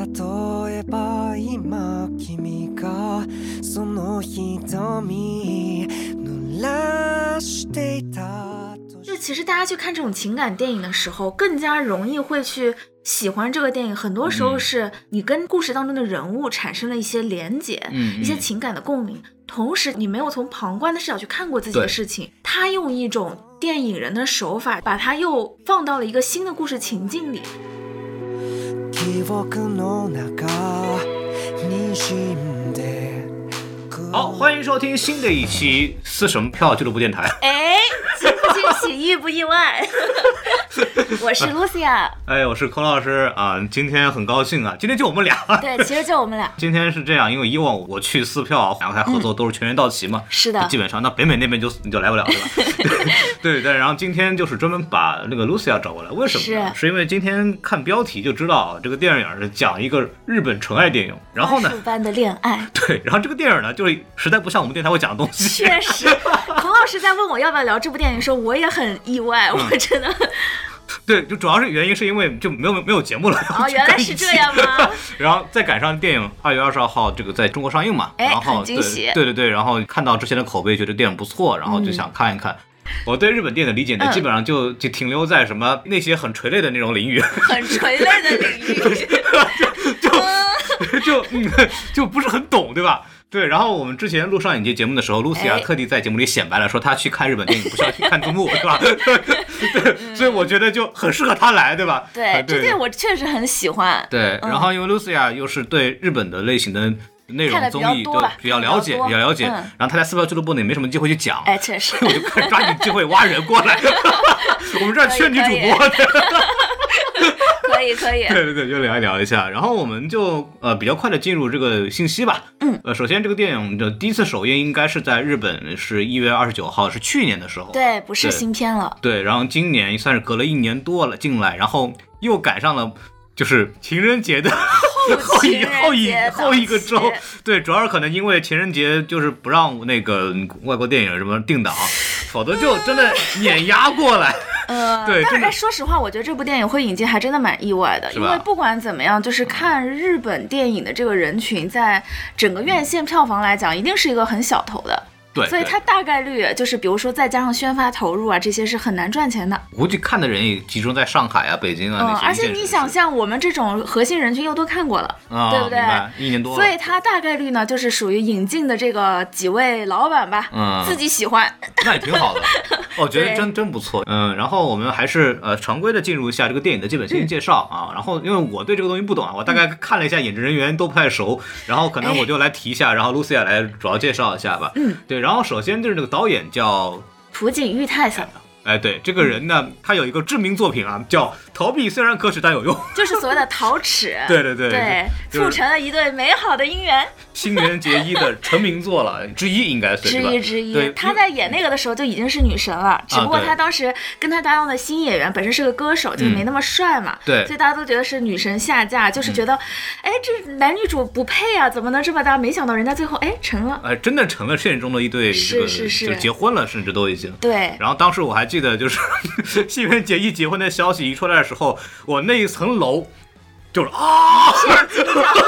例えば今君がその瞳濡らしていたと就其实大家去看这种情感电影的时候，更加容易会去喜欢这个电影。很多时候嗯是你跟故事当中的人物产生了一些连结，嗯嗯一些情感的共鸣。同时，你没有从旁观的视角去看过自己的对事情，他用一种电影人的手法，把它又放到了一个新的故事情境里。 記憶の中にしん好，欢迎收听新的一期撕什么票俱乐部电台。哎，惊不惊喜，意不意外？我是 Lucia，哎，我是孔老师啊，今天很高兴啊，今天就我们俩。对，其实就我们俩。今天是这样，因为以往我去撕票，两个还合作都是全员到齐嘛，是的基本上那北美那边就你就来不了，对吧？对对，然后今天就是专门把那个 Lucia 找过来，为什么呢？是是因为今天看标题就知道这个电影是讲一个日本纯爱电影，然后呢花，束般的恋爱，对，然后这个电影呢，就是实在不像我们电台会讲的东西，确实。孔老师在问我要不要聊这部电影的时候，我也很意外，嗯我真的。对，就主要是原因是因为就没有没有节目了。哦，原来是这样吗？然后再赶上电影二月二十二号这个在中国上映嘛，哎然后惊喜对对对对，然后看到之前的口碑，觉得电影不错，然后就想看一看。我对日本电影的理解呢，嗯基本上就就停留在什么那些很垂泪的那种领域，很垂泪的领域。就嗯就不是很懂，对吧？对，然后我们之前录上影节节目的时候，露西亚哎特地在节目里显摆了，说她去看日本电影不需要去看字幕，对吧？对，所以我觉得就很适合她来，对吧？对，啊这电影我确实很喜欢。对，嗯然后因为 Lucia 又是对日本的类型的内容综艺对较多吧比较了解，比较了解，嗯然后他在撕票俱乐部呢也没什么机会去讲，哎，确实。我就快抓紧机会挖人过来，我们这儿缺女主播的，可以可以。对对对，就聊一聊一下，然后我们就呃比较快的进入这个信息吧，嗯，呃，首先这个电影的第一次首映应该是在日本，是一月二十九号，是去年的时候，对，不是新片了。对，然后今年算是隔了一年多了进来，然后又赶上了就是情人节的后一情人 后一后一个周，对，主要是可能因为情人节就是不让那个外国电影什么定档，否则就真的碾压过来。呃，对真的是说实话，我觉得这部电影会引进还真的蛮意外的，因为不管怎么样，就是看日本电影的这个人群，在整个院线票房来讲，一定是一个很小头的。对，所以它大概率就是，比如说再加上宣发投入啊，这些是很难赚钱的。估计看的人也集中在上海啊、北京啊嗯，那些而且你想像我们这种核心人群又都看过了，啊，对不对一年多，所以它大概率呢就是属于引进的这个几位老板吧，嗯自己喜欢。那也挺好的，我 觉得真真不错。嗯，然后我们还是呃常规的进入一下这个电影的基本信息介绍啊。然后因为我对这个东西不懂啊，我大概看了一下演职人员都不太熟，然后可能我就来提一下，然后 Lucia 来主要介绍一下吧。嗯，对。然后首先就是那个导演叫。土井裕太さん哎，对这个人呢，他有一个知名作品啊，叫《逃避虽然可耻但有用》。就是所谓的逃耻，对对对对，促成了一对美好的姻缘。新垣结衣的成名作了之一，应该是之一之一。对，，她在演那个的时候就已经是女神了，只不过对。她当时跟他搭档的新演员本身是个歌手，就没那么帅嘛，嗯对。嗯所以大家都觉得是女神下嫁，就是觉得，哎，这男女主不配啊，怎么能这么搭？没想到人家最后哎成了，哎，真的成了现实中的一对，是这个是是。就结婚了，甚至都已经。对，然后当时我还记得，就是 新垣结衣结婚的消息一出来的时候，我那一层楼就是啊，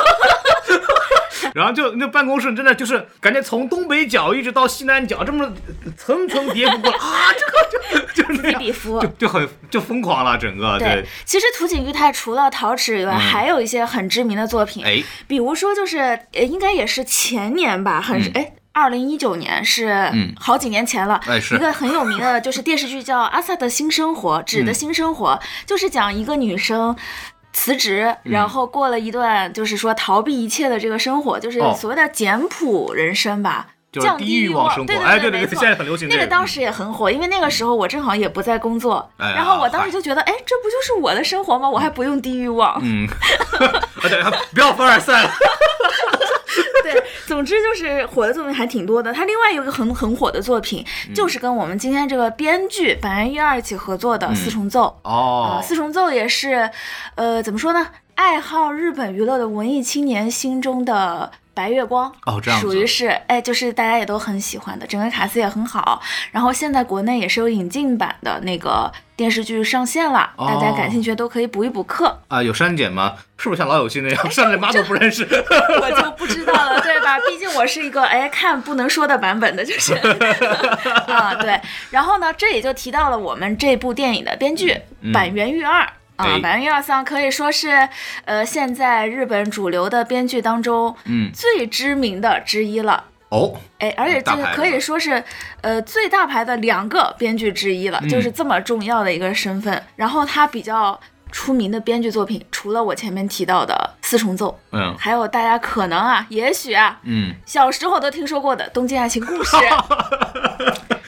然后就那办公室真的就是感觉从东北角一直到西南角这么层层叠不过来啊，这个就就是那样就就很就疯狂了，整个对，其实土井裕太除了陶瓷以外，嗯。还有一些很知名的作品，哎。比如说就是呃，应该也是前年吧，很嗯。哎。二零一九年是嗯。好几年前了，哎是。一个很有名的，就是电视剧叫《阿萨的新生活》，指的嗯。新生活、就是讲一个女生辞职，嗯。然后过了一段就是说逃避一切的这个生活，就是哦。所谓的简朴人生吧。就是降低欲望望生活。对对哎对对对没错。现在很流行这个。那个当时也很火，因为那个时候我正好也不在工作，哎然后我当时就觉得，哎，这不就是我的生活吗？我还不用低欲望。嗯，啊对，不要凡尔赛了，对，总之就是火的作品还挺多的。他另外有一个很很火的作品，嗯就是跟我们今天这个编剧板垣一二一起合作的《四重奏》啊，哦四重奏》也是，呃，怎么说呢？爱好日本娱乐的文艺青年心中的白月光哦这样属于是哎，就是大家也都很喜欢的，整个卡司也很好。然后现在国内也是有引进版的那个电视剧上线了，哦大家感兴趣都可以补一补课。啊，有删减吗？是不是像老友记那样删了妈都不认识？我就不知道了，对吧？毕竟我是一个哎看不能说的版本的，就 是啊对。然后呢，这也就提到了我们这部电影的编剧板垣裕二。啊哎，板垣裕二桑可以说是，呃，现在日本主流的编剧当中，嗯最知名的之一了。哦，哎，而且这个可以说是，呃，最大牌的两个编剧之一了，嗯就是这么重要的一个身份。然后他比较出名的编剧作品，除了我前面提到的《四重奏》，嗯。还有大家可能啊，也许啊，嗯，小时候都听说过的《东京爱情故事》，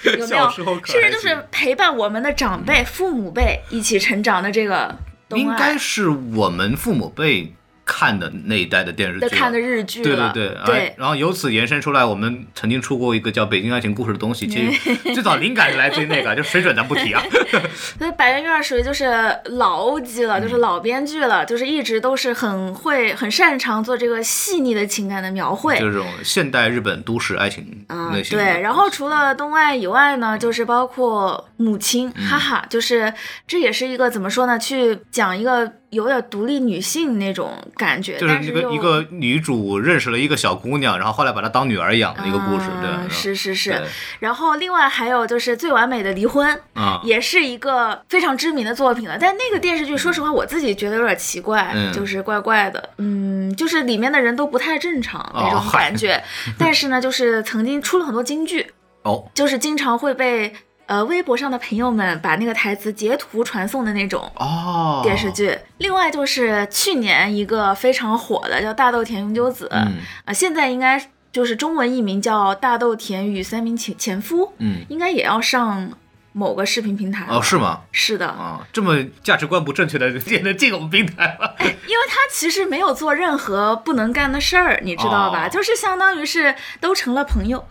有没有？甚至就是陪伴我们的长辈、父母辈一起成长的这个东应该是我们父母辈看的那一代的电视剧看的日剧对了，对对，然后由此延伸出来，我们曾经出过一个叫《北京爱情故事》的东西，其实最早灵感是来自于那个，就水准咱不提啊。所以百元院属于就是老 OG 了，嗯就是老编剧了，就是一直都是很会、很擅长做这个细腻的情感的描绘。就这种现代日本都市爱情。对，然后除了东爱以外呢，就是包括母亲，嗯哈哈，就是这也是一个怎么说呢？去讲一个有点独立女性那种感觉，就是但是一个一个女主认识了一个小姑娘，然后后来把她当女儿养的一个故事，对是是是。然后另外还有就是《最完美的离婚》，啊，也是一个非常知名的作品了。但那个电视剧，说实话，我自己觉得有点奇怪，嗯就是怪怪的，嗯，就是里面的人都不太正常那种感觉。但是呢，就是曾经出了很多金句，哦，就是经常会被呃微博上的朋友们把那个台词截图传送的那种。哦，电视剧，另外就是去年一个非常火的叫《大豆田永久子》，嗯啊，现在应该就是中文译名叫《大豆田与三名前前夫》，嗯，应该也要上某个视频平台哦，是吗？是的，啊，这么价值观不正确的也能进我们平台吗？因为他其实没有做任何不能干的事儿，你知道吧？哦就是相当于是都成了朋友。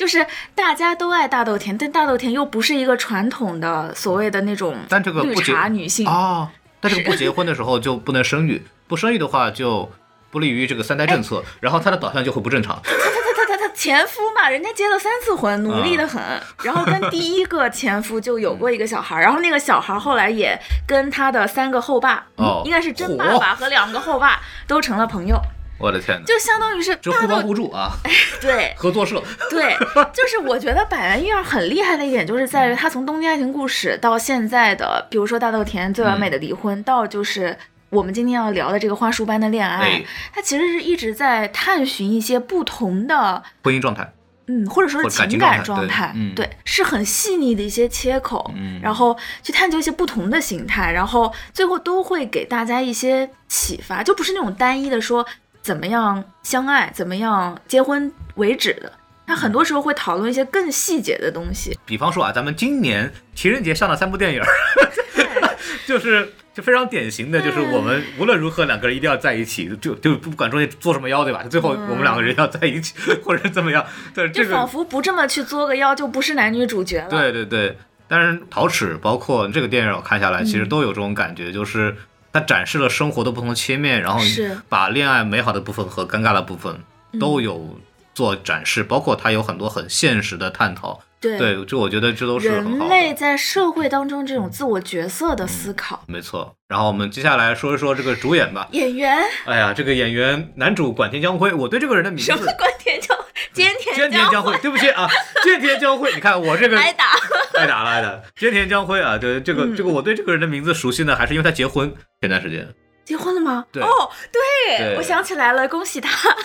就是大家都爱大豆田，但大豆田又不是一个传统的所谓的那种绿但这个不结茶女性，哦，但是不结婚的时候就不能生育，不生育的话就不利于这个三胎政策，然后她的导向就会不正常。他他他他前夫嘛，人家结了三次婚，努力的很，然后跟第一个前夫就有过一个小孩儿，然后那个小孩儿后来也跟他的三个后爸，哦嗯应该是真爸爸和两个后爸都成了朋友，我的天哪，就相当于是这互帮互助啊，对。合作社。对，就是我觉得百元育儿很厉害的一点，就是在于他从《东京爱情故事》到现在的，比如说《大豆田最完美的离婚》，到就是我们今天要聊的这个花束般的恋爱哎，他其实是一直在探寻一些不同的。婚姻状态，嗯，或者说是情感状态，嗯。对，是很细腻的一些切口，嗯。然后去探究一些不同的形态，然后最后都会给大家一些启发，就不是那种单一的说怎么样相爱，怎么样结婚为止的，他很多时候会讨论一些更细节的东西。比方说啊，咱们今年情人节上了三部电影儿，就是就非常典型的，就是我们无论如何两个人一定要在一起，就就不管中间作什么妖，对吧？最后我们两个人要在一起，或者怎么样？对，就这个仿佛不这么去作个妖，就不是男女主角了。对对对。但是陶齿包括这个电影，我看下来其实嗯都有这种感觉，就是它展示了生活的不同切面，然后把恋爱美好的部分和尴尬的部分都有做展示，包括它有很多很现实的探讨。对对，这我觉得这都是人。类在社会当中这种自我角色的思考，没错，然后我们接下来说一说这个主演吧。演员哎呀，这个演员男主管田江辉，我对这个人的名字什么管田将菅田菅田将辉，对不起啊，菅田将辉，你看我这个挨打。挨打了挨打了，菅田将辉啊，对这个嗯这个我对这个人的名字熟悉呢，还是因为他结婚前段时间。结婚了吗？对哦，对，对我想起来了，恭喜他。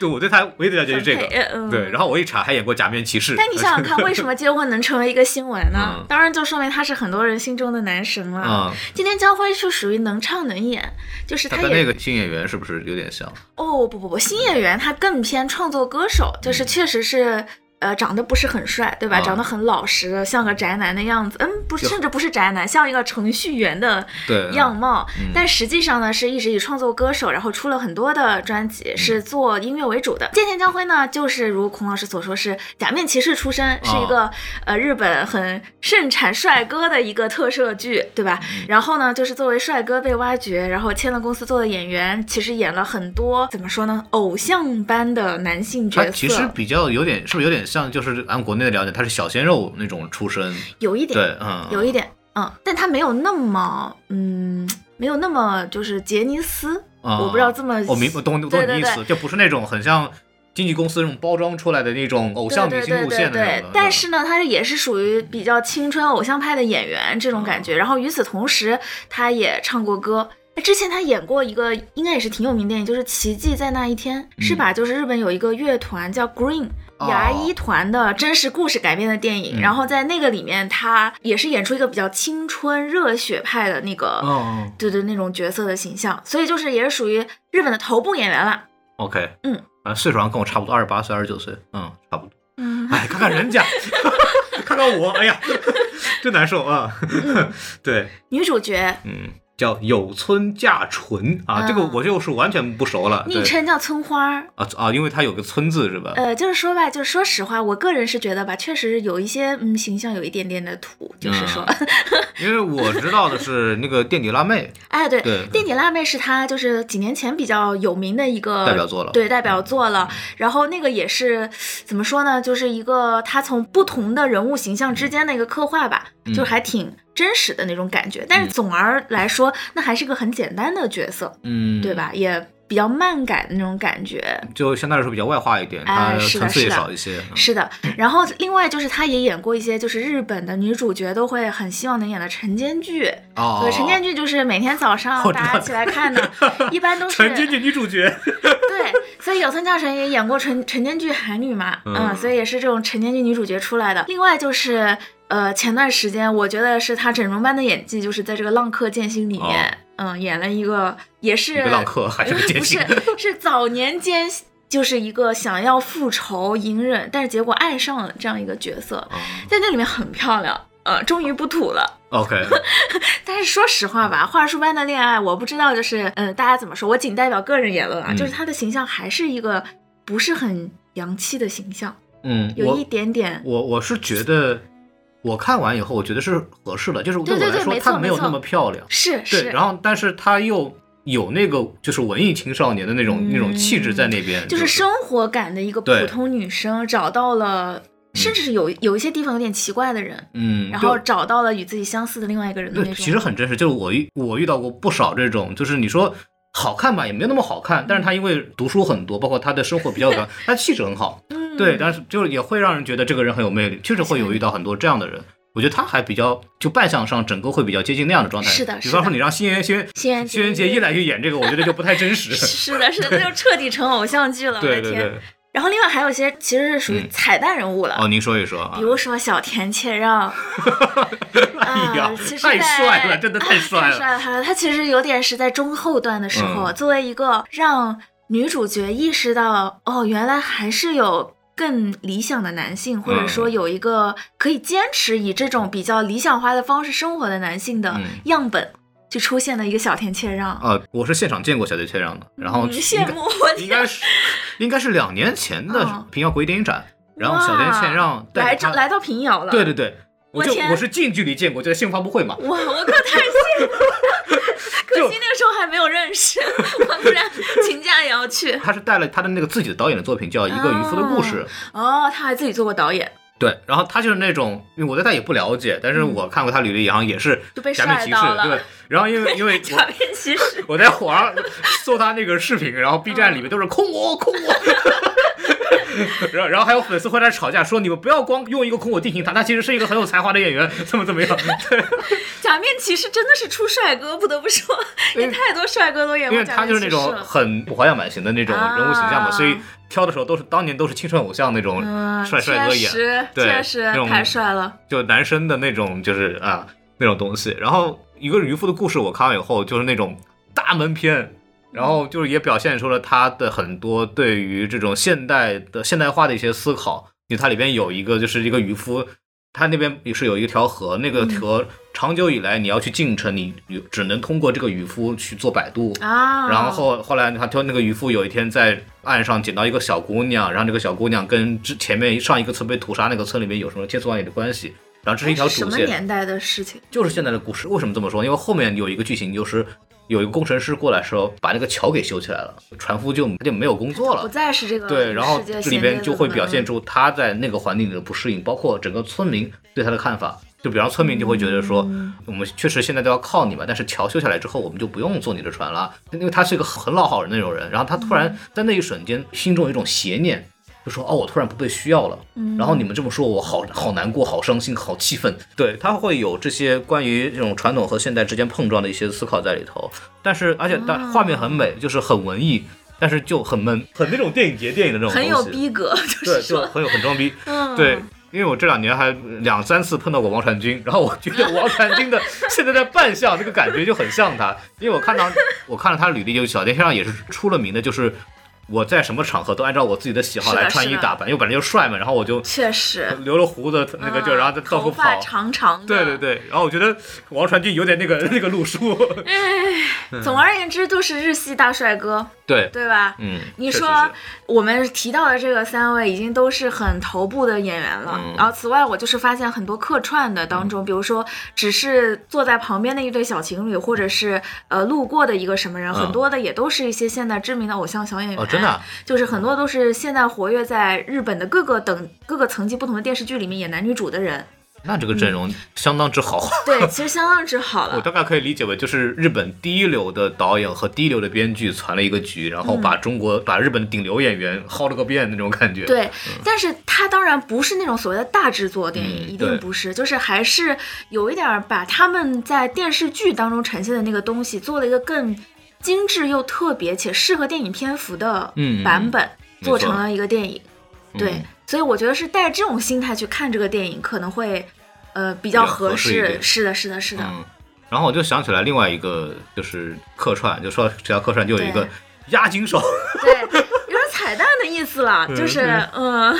对，我对他唯一的了解就是这个嗯。对，然后我一查还演过《假面骑士》。但你想想 看，为什么结婚能成为一个新闻呢？嗯当然就说明他是很多人心中的男神了。嗯，今天江辉是属于能唱能演，就是他跟那个新演员是不是有点像？哦不不不，新演员他更偏创作歌手，就是确实是。呃，长得不是很帅，对吧？啊长得很老实，像个宅男的样子。嗯，不是，甚至不是宅男，像一个程序员的对样貌。嗯但实际上呢，是一直以创作歌手，然后出了很多的专嗯辑，是做音乐为主的。剑田将辉呢，就是如孔老师所说，是假面骑士出身，是一个、哦呃日本很盛产帅哥的一个特摄剧，对吧？嗯然后呢，就是作为帅哥被挖掘，然后签了公司做的演员，其实演了很多怎么说呢，偶像般的男性角色。其实比较有点，是不是有点像就是按国内的了解，他是小鲜肉那种出身，有一点，对，嗯，有一点，嗯，但他没有那么，嗯，没有那么就是杰尼斯，啊我不知道这么，我明我懂懂对对对你意思，就不是那种很像经纪公司那种包装出来的那种偶像女对星路对对对线的那种的。但是呢，他也是属于比较青春偶像派的演员这种感觉。然后与此同时，他也唱过歌。哎之前他演过一个应该也是挺有名电影，就是《奇迹在那一天》，是吧？就是日本有一个乐团叫 Green。哦。牙医团的真实故事改编的电影，嗯。然后在那个里面，他也是演出一个比较青春热血派的那个，嗯对对那种角色的形象，所以就是也是属于日本的头部演员了。，OK，嗯，啊，岁数上跟我差不多，二十八岁、二十九岁，嗯，差不多。嗯，哎，看看人家，看看我，哎呀，真难受啊。对，女主角嗯，叫有村架纯啊，这个嗯我就是完全不熟了。昵称叫村花儿。啊啊，因为它有个村字是吧？呃，就是说吧，就是说实话，我个人是觉得吧，确实有一些嗯形象有一点点的土，就是说，因为我知道的是那个垫底辣妹，哎，对，垫底辣妹是她就是几年前比较有名的一个代表作了对，代表作了。然后那个也是怎么说呢，就是一个她从不同的人物形象之间的一个刻画吧，嗯就还挺真实的那种感觉。但是总而来说，那还是个很简单的角色，嗯，对？吧？也比较漫改的那种感觉。就相对来说比较外化一点，层次也少一些。嗯是的，然后另外就是她也演过一些就是日本的女主角都会很希望能演的晨间剧。哦，对，晨间剧就是每天早上大家起来看的，一般都是晨间剧女主角，对，所以有村架纯也演过晨晨间剧海女嘛，嗯嗯，所以也是这种晨间剧女主角出来的。另外就是，呃，前段时间我觉得是他整容般的演技，就是在这个《浪客剑心》里面，嗯，演了一个也是浪客还是个 不是是早年间就是一个想要复仇、隐忍，但是结果爱上了这样一个角色，哦在那里面很漂亮。呃，终于不土了。OK，但是说实话吧，话术般的恋爱，我不知道就是，呃，大家怎么说？我仅代表个人言论啊，嗯就是他的形象还是一个不是很洋气的形象，嗯，有一点点，我我是觉得，我看完以后，我觉得是合适的，就是对对我来说，她没有那么漂亮，是对，是，然后但是她又有那个就是文艺青少年的那种那种气质在那边，嗯就是生活感的一个普通女生，找到了，甚至是有有一些地方有点奇怪的人，嗯，然后找到了与自己相似的另外一个人的对，那种。其实很真实。就是我遇我遇到过不少这种，就是你说好看吧，也没有那么好看，但是他因为读书很多，包括他的生活比较短，他气质很好，嗯，对，但是就是也会让人觉得这个人很有魅力，确实会有遇到很多这样的人。我觉得他还比较，就扮相上整个会比较接近那样的状态。是的比方说你让新垣新新垣新垣结衣来去演这个，我觉得就不太真实。是的，是的，那就彻底成偶像剧了。对对对，然后另外还有一些其实是属于嗯彩蛋人物了，哦，您说一说啊比。如说小田切让，哎呀啊其，实太帅了，真的太太帅了。帅了！他他其实有点是在中后段的时候，嗯作为一个让女主角意识到，哦，原来还是有更理想的男性，或者说嗯有一个可以坚持以这种比较理想化的方式生活的男性的嗯样本，就出现了一个小田切让。呃，我是现场见过小田切让的，然后嗯应该羡慕我应该是应该是两年前的嗯平遥国际电影展，然后小田切让来这来到平遥了，对对对，我就我我是近距离见过，就在新闻发布会嘛，哇，我可太羡慕了！可就惜那个时候还没有认识，我不然请假也要去。他是带了他的那个自己的导演的作品叫《一个渔夫的故事》，哦，他还自己做过导演，对，然后他就是那种，因为我对他也不了解，但是我看过他履历，好像也是假面骑士对，然后因为 因为假我面骑士。我在网上搜他那个视频，然后 B 站里面都是空我空我。然后，然后还有粉丝会来吵架，说你们不要光用一个空我定型他，他其实是一个很有才华的演员，怎么怎么样？对，假面骑士真的是出帅哥，不得不说，因为也太多帅哥都演因为他就是那种。很花样版型的那种人物形象嘛，啊所以挑的时候都是当年都是青春偶像那种嗯，帅帅哥演，对确实太帅了。就男生的那种就是啊那种东西。然后一个渔夫的故事，我看完以后就是那种大门片，然后就是也表现出了他的很多对于这种现代的现代化的一些思考。就它里边有一个就是一个渔夫，他那边也是有一条河，那个河长久以来你要去进城，你只能通过这个渔夫去做摆渡。啊，然后后后来他就那个渔夫有一天在岸上捡到一个小姑娘，然后这个小姑娘跟之前面上一个村被屠杀那个村里面有什么千丝万缕的关系，然后这是一条主线，什么年代的事情？就是现在的故事。为什么这么说？因为后面有一个剧情就是有一个工程师过来时候把那个桥给修起来了，船夫就他就没有工作了不了。再是这个对，然后这里边就会表现出他在那个环境里的不适应，包括整个村民对他的看法。就比方村民就会觉得说，嗯我们确实现在都要靠你嘛，但是桥修下来之后，我们就不用坐你的船了，因为他是一个很老好人那种人。然后他突嗯然在那一瞬间，心中有一种邪念，就说哦，我突然不被需要了。嗯然后你们这么说，我好好难过，好伤心，好气愤。对他会有这些关于这种传统和现代之间碰撞的一些思考在里头。但是而且但画面很美，就是很文艺，但是就很闷，很那种电影节电影的那种很有东西。逼格，就对，是很有很装逼。嗯，对，因为我这两年还两三次碰到过王传君，然后我觉得王传君的 现在的扮相这个感觉就很像他，因为我看到我看了他履历，就小电视上也是出了名的，就是我在什么场合都按照我自己的喜好来穿衣打扮，因为本来就帅嘛，然后我就确实，留了胡子那个就嗯然后再到处头发跑。长长的，对对对，然后我觉得王传君有点那个 那个路数，哎总而言之，都是日系大帅哥，对，对吧？嗯，你说我们提到的这个三位已经都是很头部的演员了，嗯。然后此外，我就是发现很多客串的当中，比如说只是坐在旁边的一对小情侣，或者是呃路过的一个什么人，嗯。很多的也都是一些现在知名的偶像小演员。哦，真的啊，就是很多都是现在活跃在日本的各个等各个层级不同的电视剧里面演男女主的人。那这个阵容相当之豪华。对，其实相当之好了。我大概可以理解为，就是日本第一流的导演和第一流的编剧攒了一个局，然后把中国、把日本的顶流演员薅了个遍那种感觉。，对，但是它当然不是那种所谓的大制作电影，一定不是，就是还是有一点儿把他们在电视剧当中呈现的那个东西做了一个更精致又特别且适合电影篇幅的版本，做成了一个电影。对嗯，所以我觉得是带这种心态去看这个电影，可能会呃比较合合适。是的，是的，是的。嗯，然后我就想起来另外一个就是客串，就说只要客串就有一个对押金手，对，有点彩蛋的意思了，就是嗯。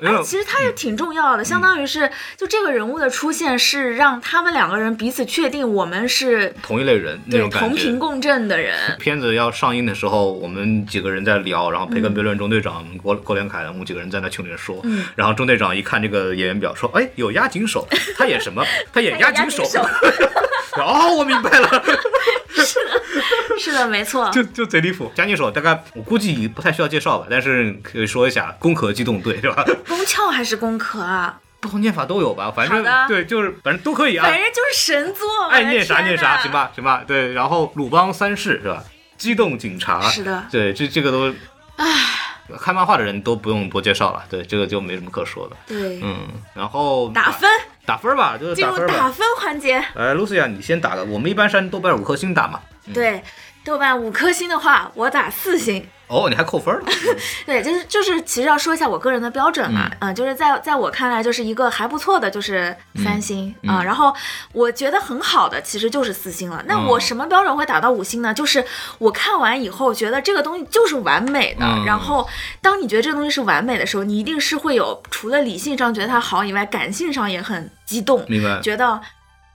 因为哎，其实他也挺重要的，相当于是就这个人物的出现是让他们两个人彼此确定我们是同一类人那种。同频共振的人。片子要上映的时候，我们几个人在聊，然后培根嗯悖论中队长、郭郭连凯，我们几个人在那群里面说，嗯然后中队长一看这个演员表，说：“哎，有押井守，他演什么？他演押井守。他演押 哦，我明白了，是的，没错。就就贼离谱。押井守大概我估计不太需要介绍吧，但是可以说一下，攻壳机动队是吧？攻壳还是攻壳啊？不同念法都有吧，反正对，就是反正都可以啊反。正就是神作，爱念啥念啥，行吧？行吧，对。然后鲁邦三世是吧？机动警察是的对，这这个都，唉，看漫画的人都不用多介绍了，对，这个就没什么可说的。对，嗯，然后打分，打分吧，就是进打分吧。入打分环节。来，露西亚，你先打个，我们一般是按豆瓣五颗星打嘛。对，豆瓣五颗星的话，我打四星。哦，你还扣分了？对，就是就是，其实要说一下我个人的标准嘛，嗯、就是在在我看来，就是一个还不错的，就是三星啊、嗯然后我觉得很好的，其实就是四星了。那我嗯什么标准会打到五星呢？就是我看完以后觉得这个东西就是完美的。嗯然后当你觉得这个东西是完美的时候，你一定是会有除了理性上觉得它好以外，感性上也很激动，明白？觉得。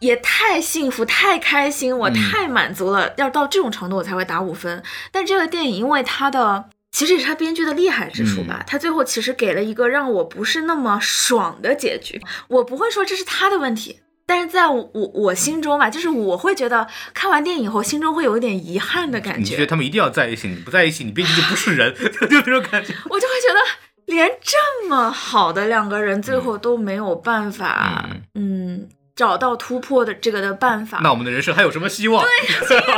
也太幸福，太开心，我嗯太满足了。要到这种程度，我才会打五分。但这个电影，因为它的其实也是他编剧的厉害之处嗯吧，他最后其实给了一个让我不是那么爽的结局。我不会说这是他的问题，但是在我我我心中吧，就是我会觉得看完电影以后，心中会有一点遗憾的感觉你觉得，他们一定要在一起？你不在一起，你编剧就不是人 就这种感觉。我就会觉得。连这么好的两个人，最后都没有办法，嗯，找到突破的这个的办法。那我们的人生还有什么希望？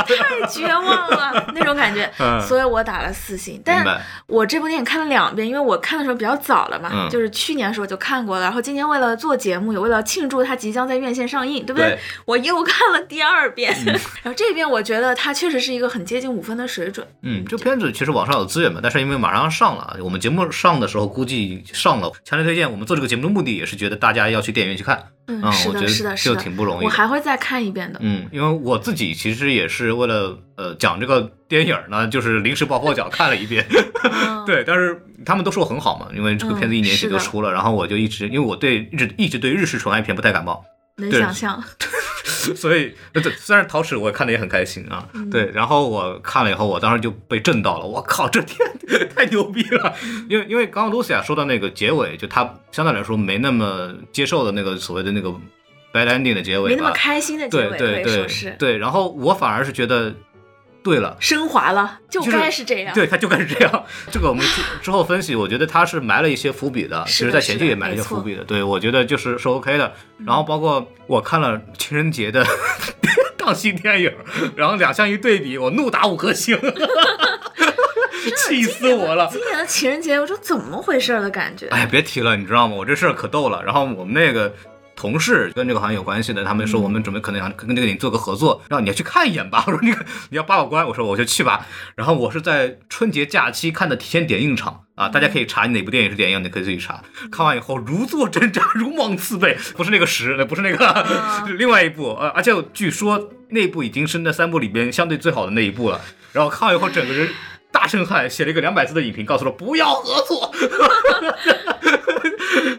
对 太绝望了 那种感觉，嗯所以我打了四星。但。我这部电影看了两遍，因为我看的时候比较早了嘛，嗯就是去年的时候就看过了，然后今年为了做节目，也为了庆祝它即将在院线上映，对不对？对我又看了第二遍，然后这遍我觉得它确实是一个很接近五分的水准。嗯，这片子其实网上有资源嘛，但是因为马上要上了，我们节目上的时候估计上了，强烈推荐。我们做这个节目的目的也是觉得大家要去电影院去看，嗯，嗯，是的，我觉是的，是的，得就挺不容易我。还会再看一遍的。嗯，因为我自己其实也是为了呃讲这个电影呢，就是临时抱佛脚看了一遍。嗯对，但是他们都说很好嘛，因为这个片子一年前就出了，然后我就一直因为我对一直一直对日式纯爱片不太感冒，对能想象，所以呃对，虽然陶齿我看的也很开心啊，嗯对，然后我看了以后，我当时就被震到了，我靠，这天 太牛逼了！因为因为刚刚露西亚说到那个结尾，就他相对来说没那么接受的那个所谓的那个 bad ending 的结尾，没那么开心的结尾，对对对是。对，然后我反而是觉得对了。升华了，就就是该是这样。对，他就该是这样。这个我们之之后分析，我觉得他是埋了一些伏笔的，其实在前期也埋了一些伏笔的。对，我觉得就是是 OK 的。然后包括我看了情人节的 档期电影，然后两项一对比，我怒打五颗星，气死我了。今年的情人节，我说怎么回事儿的感觉。哎，别提了，你知道吗？我这事儿可逗了。然后我们那个同事跟这个行业有关系的，他们说我们准备可能想跟这个电影做个合作，让你要去看一眼吧。我说你你要把我关，我说我就去吧。然后我是在春节假期看的提前点映场啊，大家可以查你哪部电影是点映，你可以自己查。看完以后如坐针毡，如芒刺背，不是那个十，那不是那个，是 另外一部。呃，而且据说那部已经是那三部里边相对最好的那一部了。然后看完以后，整个人。大震撼，写了一个两百字的影评，告诉了不要合作，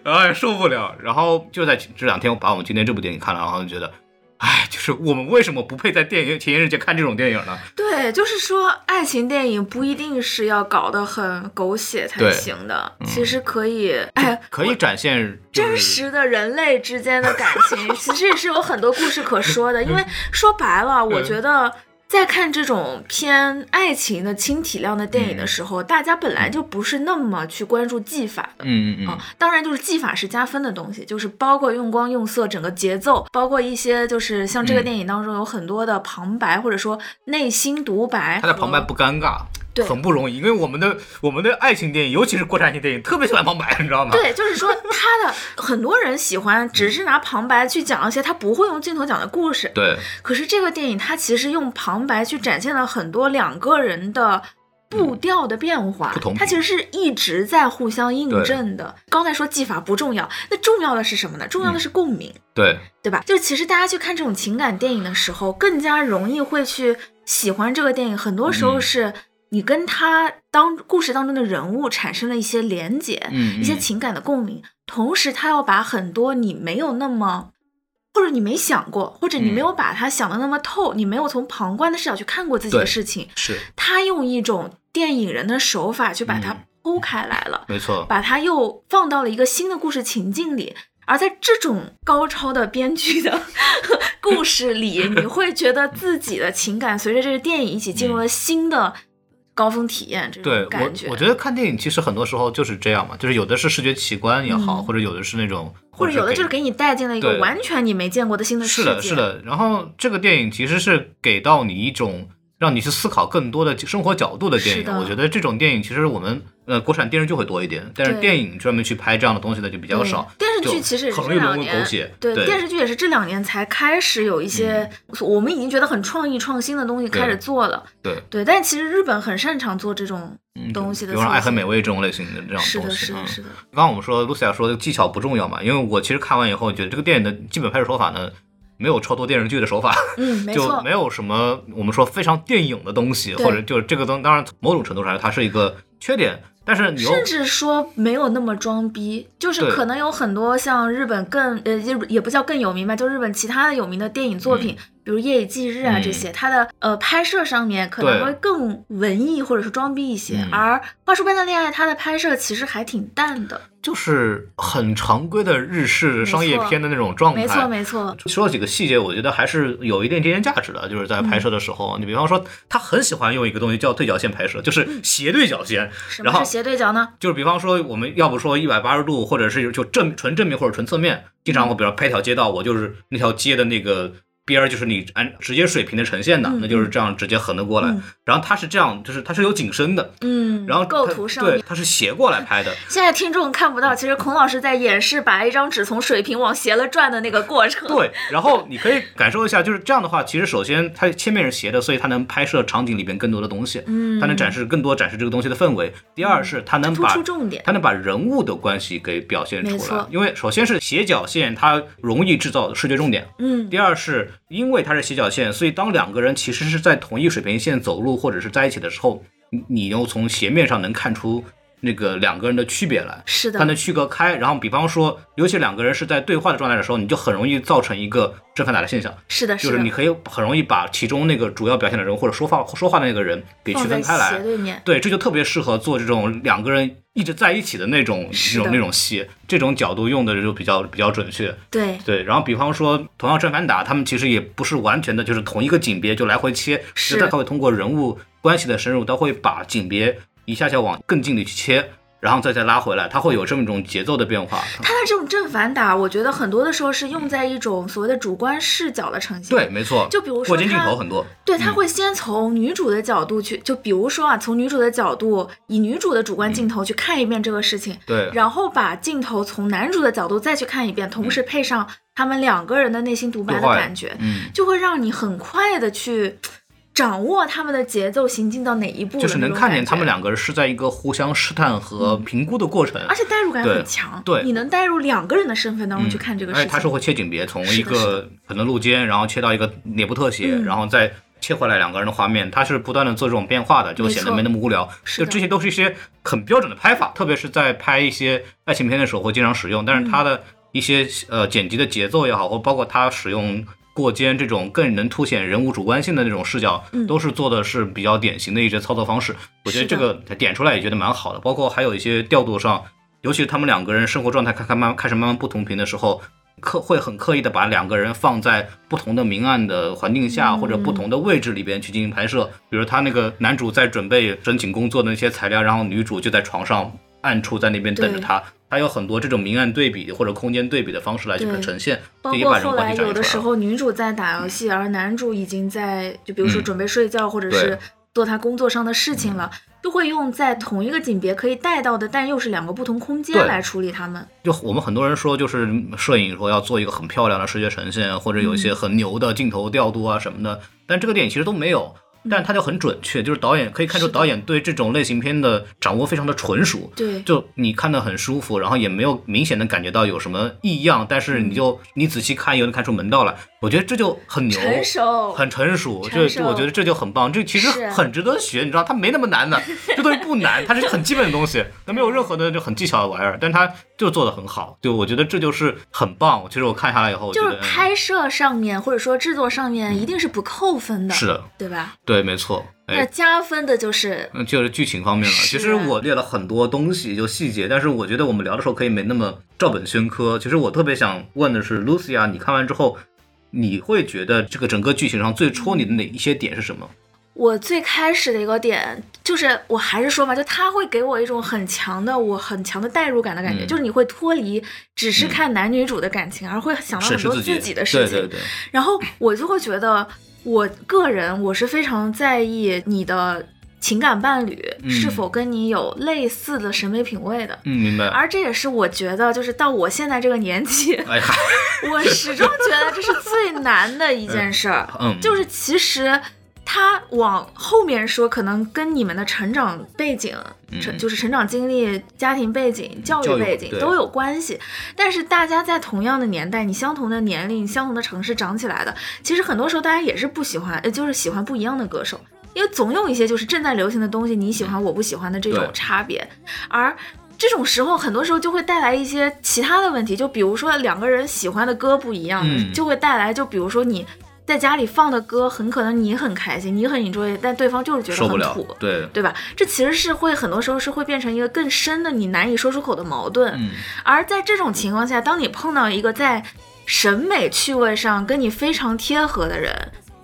哎，受不了。然后就在这两天，我把我们今天这部电影看了，然后就觉得，哎，就是我们为什么不配在电影情人节看这种电影呢？对，就是说，爱情电影不一定是要搞得很狗血才行的，其实可以，哎，可以展现、就是、真实的人类之间的感情，其实也是有很多故事可说的。因为说白了，我觉得。在看这种偏爱情的轻体量的电影的时候，大家本来就不是那么去关注技法的。嗯嗯嗯、啊，当然就是技法是加分的东西，就是包括用光用色，整个节奏，包括一些就是像这个电影当中有很多的旁白、或者说内心独白，他的旁白不尴尬。对，很不容易，因为我们的我们的爱情电影，尤其是国产爱情电影，特别喜欢旁白，你知道吗？对，就是说他的很多人喜欢只是拿旁白去讲一些他不会用镜头讲的故事。对。可是这个电影它其实用旁白去展现了很多两个人的步调的变化，不同它其实是一直在互相印证的。刚才说技法不重要，那重要的是什么呢？重要的是共鸣。嗯、对。对吧？就其实大家去看这种情感电影的时候，更加容易会去喜欢这个电影。很多时候是。嗯你跟他当故事当中的人物产生了一些连结，嗯，一些情感的共鸣，同时他要把很多你没有那么，或者你没想过，或者你没有把他想的那么透，嗯、你没有从旁观的视角去看过自己的事情，是。他用一种电影人的手法去把它剖开来了，嗯、没错，把它又放到了一个新的故事情境里。而在这种高超的编剧的 故事里，你会觉得自己的情感随着这个电影一起进入了新的。高峰体验这种感觉，我我觉得看电影其实很多时候就是这样嘛，就是有的是视觉奇观也好，嗯、或者有的是那种，或者有的就是给你带进了一个完全你没见过的新的世界。是的，是的。然后这个电影其实是给到你一种让你去思考更多的生活角度的电影。我觉得这种电影其实我们呃国产电视剧会多一点，但是电影专门去拍这样的东西的就比较少。电视剧其实也是很容易沦为年狗血。对，对电视剧也是这两年才开始有一些、嗯、我们已经觉得很创意创新的东西开始做了。对对，但其实日本很擅长做这种东西的，比如说《爱很美味》这种类型的这样是的，东西。是的，是的。刚刚我们说露西亚说的技巧不重要嘛，因为我其实看完以后觉得这个电影的基本拍摄手法呢。没有超脱电视剧的手法，嗯，没 就没有什么我们说非常电影的东西，或者就是这个东，当然某种程度上它是一个缺点，但是你甚至说没有那么装逼，就是可能有很多像日本更呃也也不叫更有名吧，就日本其他的有名的电影作品，嗯、比如《夜以继日》啊这些，它的呃拍摄上面可能会更文艺或者是装逼一些，嗯、而《花束般的恋爱》它的拍摄其实还挺淡的。就是很常规的日式商业片的那种状态，没错没错。说几个细节，我觉得还是有一定借鉴价值的。就是在拍摄的时候，嗯、你比方说，他很喜欢用一个东西叫对角线拍摄，就是斜对角线。然后什么是斜对角呢？就是比方说，我们要不说一百八十度，或者是就正纯正面或者纯侧面，经常我比如拍一条街道，我就是那条街的那个。边儿就是你按直接水平的呈现的，嗯、那就是这样直接横的过来。嗯、然后它是这样，就是它是有景深的，嗯，然后构图上对，它是斜过来拍的。现在听众看不到，其实孔老师在演示把一张纸从水平往斜了转的那个过程。对，然后你可以感受一下，就是这样的话，其实首先它切面是斜的，所以它能拍摄场景里边更多的东西，嗯，它能展示更多展示这个东西的氛围。第二是它能把突出重点，它能把人物的关系给表现出来。因为首先是斜角线，它容易制造视觉重点，嗯。第二是因为它是斜。角线，所以当两个人其实是在同一水平线走路或者是在一起的时候，你你又从斜面上能看出那个两个人的区别来。是的它，能区隔开，然后比方说，尤其两个人是在对话的状态的时候，你就很容易造成一个正反打的现象，是的，的就是你可以很容易把其中那个主要表现的人或者说话说话的那个人给区分开来斜。对面，对，这就特别适合做这种两个人一直在一起的那种那种那种戏，这种角度用的就比较比较准确。对，对，然后比方说，同样正反打，他们其实也不是完全的就是同一个景别就来回切，是他会通过人物关系的深入，他会把景别一下下往更近的去切，然后再再拉回来，它会有这么一种节奏的变化。它的这种正反打，我觉得很多的时候是用在一种所谓的主观视角的呈现。对，，没错，就比如说过肩镜头很多，对，他嗯。会先从女主的角度去，就比如说啊，从女主的角度，以女主的主观镜头去看一遍这个事情，对，然后把镜头从男主的角度再去看一遍，同时配上他们两个人的内心独白的感觉，嗯，就会让你很快的去掌握他们的节奏行进到哪一步，就是能看见他们。两个人是在一个互相试探和评估的过程。而且代入感对很强，对你能代入两个人的身份当中嗯去看这个事情。而且它是会切景别，从一个可能路肩，然后切到一个脸部特写，嗯然后再切回来两个人的画面，他是不断的做这种变化的，就显得没那么无聊。就这些都是一些很标准的拍法，特别是在拍一些爱情片的时候会经常使用。但是他的一些呃剪辑的节奏也好，或包括他使用。过肩这种更能凸显人物主观性的那种视角，嗯都是做的是比较典型的一些操作方式。我觉得这个点出来也觉得蛮好的，包括还有一些调度上，尤其是他们两个人生活状态开开慢开始慢慢不同频的时候，刻会很刻意的把两个人放在不同的明暗的环境下、嗯或者不同的位置里边去进行拍摄。比如他那个男主在准备申请工作的那些材料，然后女主就在床上暗处在那边等着他。他有很多这种明暗对比或者空间对比的方式来去对呈现，包括后来。有的时候女主在打游戏，而男主已经在就比如说嗯准备睡觉，或者是做他工作上的事情了，就会用在同一个景别可以带到的，但又是两个不同空间来处理他们。就我们很多人说，就是摄影说要做一个很漂亮的视觉呈现，或者有一些很牛的镜头调度啊什么的，但这个电影其实都没有。但是它就很准确，就是导演可以看出导演对这种类型片的掌握非常的纯熟，对，就你看得很舒服，然后也没有明显的感觉到有什么异样，但是你就你仔细看又能看出门道来，我觉得这就很牛，成熟，很成熟，这我觉得这就很棒，这其实很值得学，你知道，它没那么难的，这东西不难，它是很基本的东西，它没有任何的就很技巧的玩意儿，但它就做的很好，就我觉得这就是很棒。其实我看下来以后，就是拍摄上面或者说制作上面一定是不扣分的，是的，对吧？对，没错，那哎。加分的就是嗯，就是剧情方面了。其实我列了很多东西，就细节，但是我觉得我们聊的时候可以没那么照本宣科。其实我特别想问的是，Lucia，你看完之后，你会觉得这个整个剧情上最戳你的哪一些点是什么？我最开始的一个点，就是我还是说嘛，就他会给我一种很强的我很强的代入感的感觉，嗯就是你会脱离只是看男女主的感情，而会想到很多自己自己的事情。对对对，然后我就会觉得，我个人我是非常在意你的情感伴侣嗯是否跟你有类似的审美品味的。嗯，明白。而这也是我觉得，就是到我现在这个年纪，我始终觉得这是最难的一件事儿。嗯，就是其实他往后面说，可能跟你们的成长背景、成嗯就是成长经历、家庭背景、教育背景都有关系。但是大家在同样的年代，你相同的年龄、相同的城市长起来的，其实很多时候大家也是不喜欢，呃，就是喜欢不一样的歌手。因为总有一些就是正在流行的东西，你喜欢我不喜欢的这种差别，而这种时候很多时候就会带来一些其他的问题，就比如说两个人喜欢的歌不一样，嗯就会带来就比如说你在家里放的歌，很可能你很开心，你很 enjoy，但对方就是觉受不了得很土，。对，对吧？这其实是会很多时候是会变成一个更深的你难以说出口的矛盾。嗯，而在这种情况下，当你碰到一个在审美趣味上跟你非常贴合的人，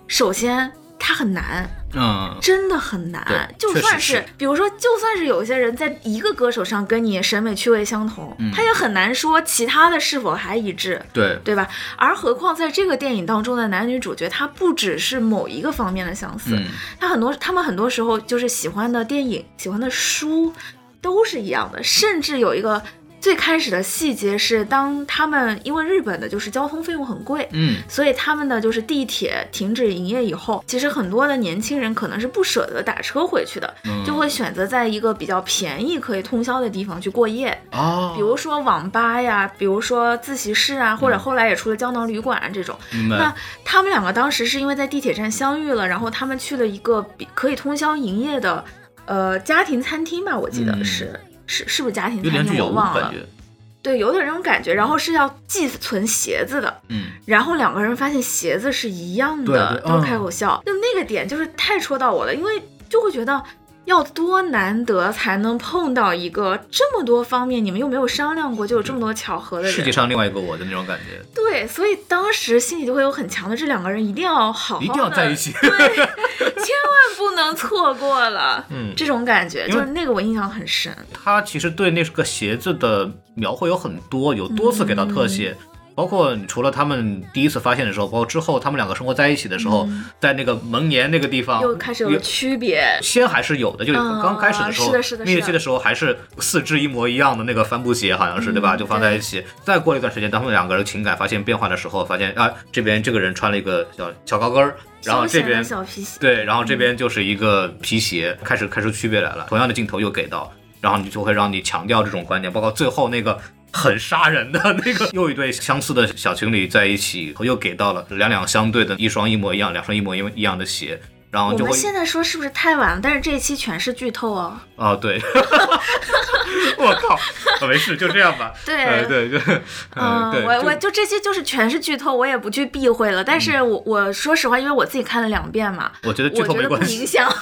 首先他很难，嗯，真的很难。就算是比如说，就算是有些人在一个歌手上跟你审美趣味相同，嗯他也很难说其他的是否还一致。对，对吧？而何况在这个电影当中的男女主角，他不只是某一个方面的相似，嗯，他很多他们很多时候就是喜欢的电影、喜欢的书都是一样的，甚至有一个最开始的细节是，当他们因为日本的就是交通费用很贵，嗯，所以他们的就是地铁停止营业以后，其实很多的年轻人可能是不舍得打车回去的，嗯就会选择在一个比较便宜可以通宵的地方去过夜，哦，比如说网吧呀，比如说自习室啊，嗯或者后来也出了胶囊旅馆啊这种。那，他们两个当时是因为在地铁站相遇了，然后他们去了一个比可以通宵营业的呃家庭餐厅吧，我记得嗯是。是是不是家庭餐厅我忘了，对，有点那种感觉。然后是要寄存鞋子的，嗯，然后两个人发现鞋子是一样的，都开嗯口笑。就那个点就是太戳到我了，因为就会觉得要多难得才能碰到一个这么多方面你们又没有商量过，就有这么多巧合的人。世界上另外一个我的那种感觉。对，所以当时心里就会有很强的，这两个人一定要好好地一定要在一起 对，千万不能错过了。嗯这种感觉就是那个我印象很深。他其实对那个鞋子的描绘有很多，有多次给到特写。嗯包括你除了他们第一次发现的时候，包括之后他们两个生活在一起的时候，在那个门檐那个地方嗯又开始有了区别，先还是有的，就刚开始的时候，是的是的是的那一期的时候还是四肢一模一样的那个帆布鞋，好像是、对吧？嗯就放在一起。再过一段时间，当他们两个人情感发现变化的时候，发现啊，这边这个人穿了一个小小高跟儿，然后这边小皮鞋。对，然后这边就是一个皮鞋，开始开出区别来了。同样的镜头又给到，然后你就会让你强调这种观点，包括最后那个。很杀人的那个，又一对相似的小情侣在一起，又给到了两两相对的一双一模一样、两双一模一一样的鞋，然后我就会们现在说是不是太晚了？但是这一期全是剧透哦。哦，对 我靠，哦没事，就这样吧。对呃对对，嗯，对，我就我就这些就是全是剧透，我也不去避讳了。但是我我说实话，因为我自己看了两遍嘛，我觉得剧我觉得不透没关系。影响。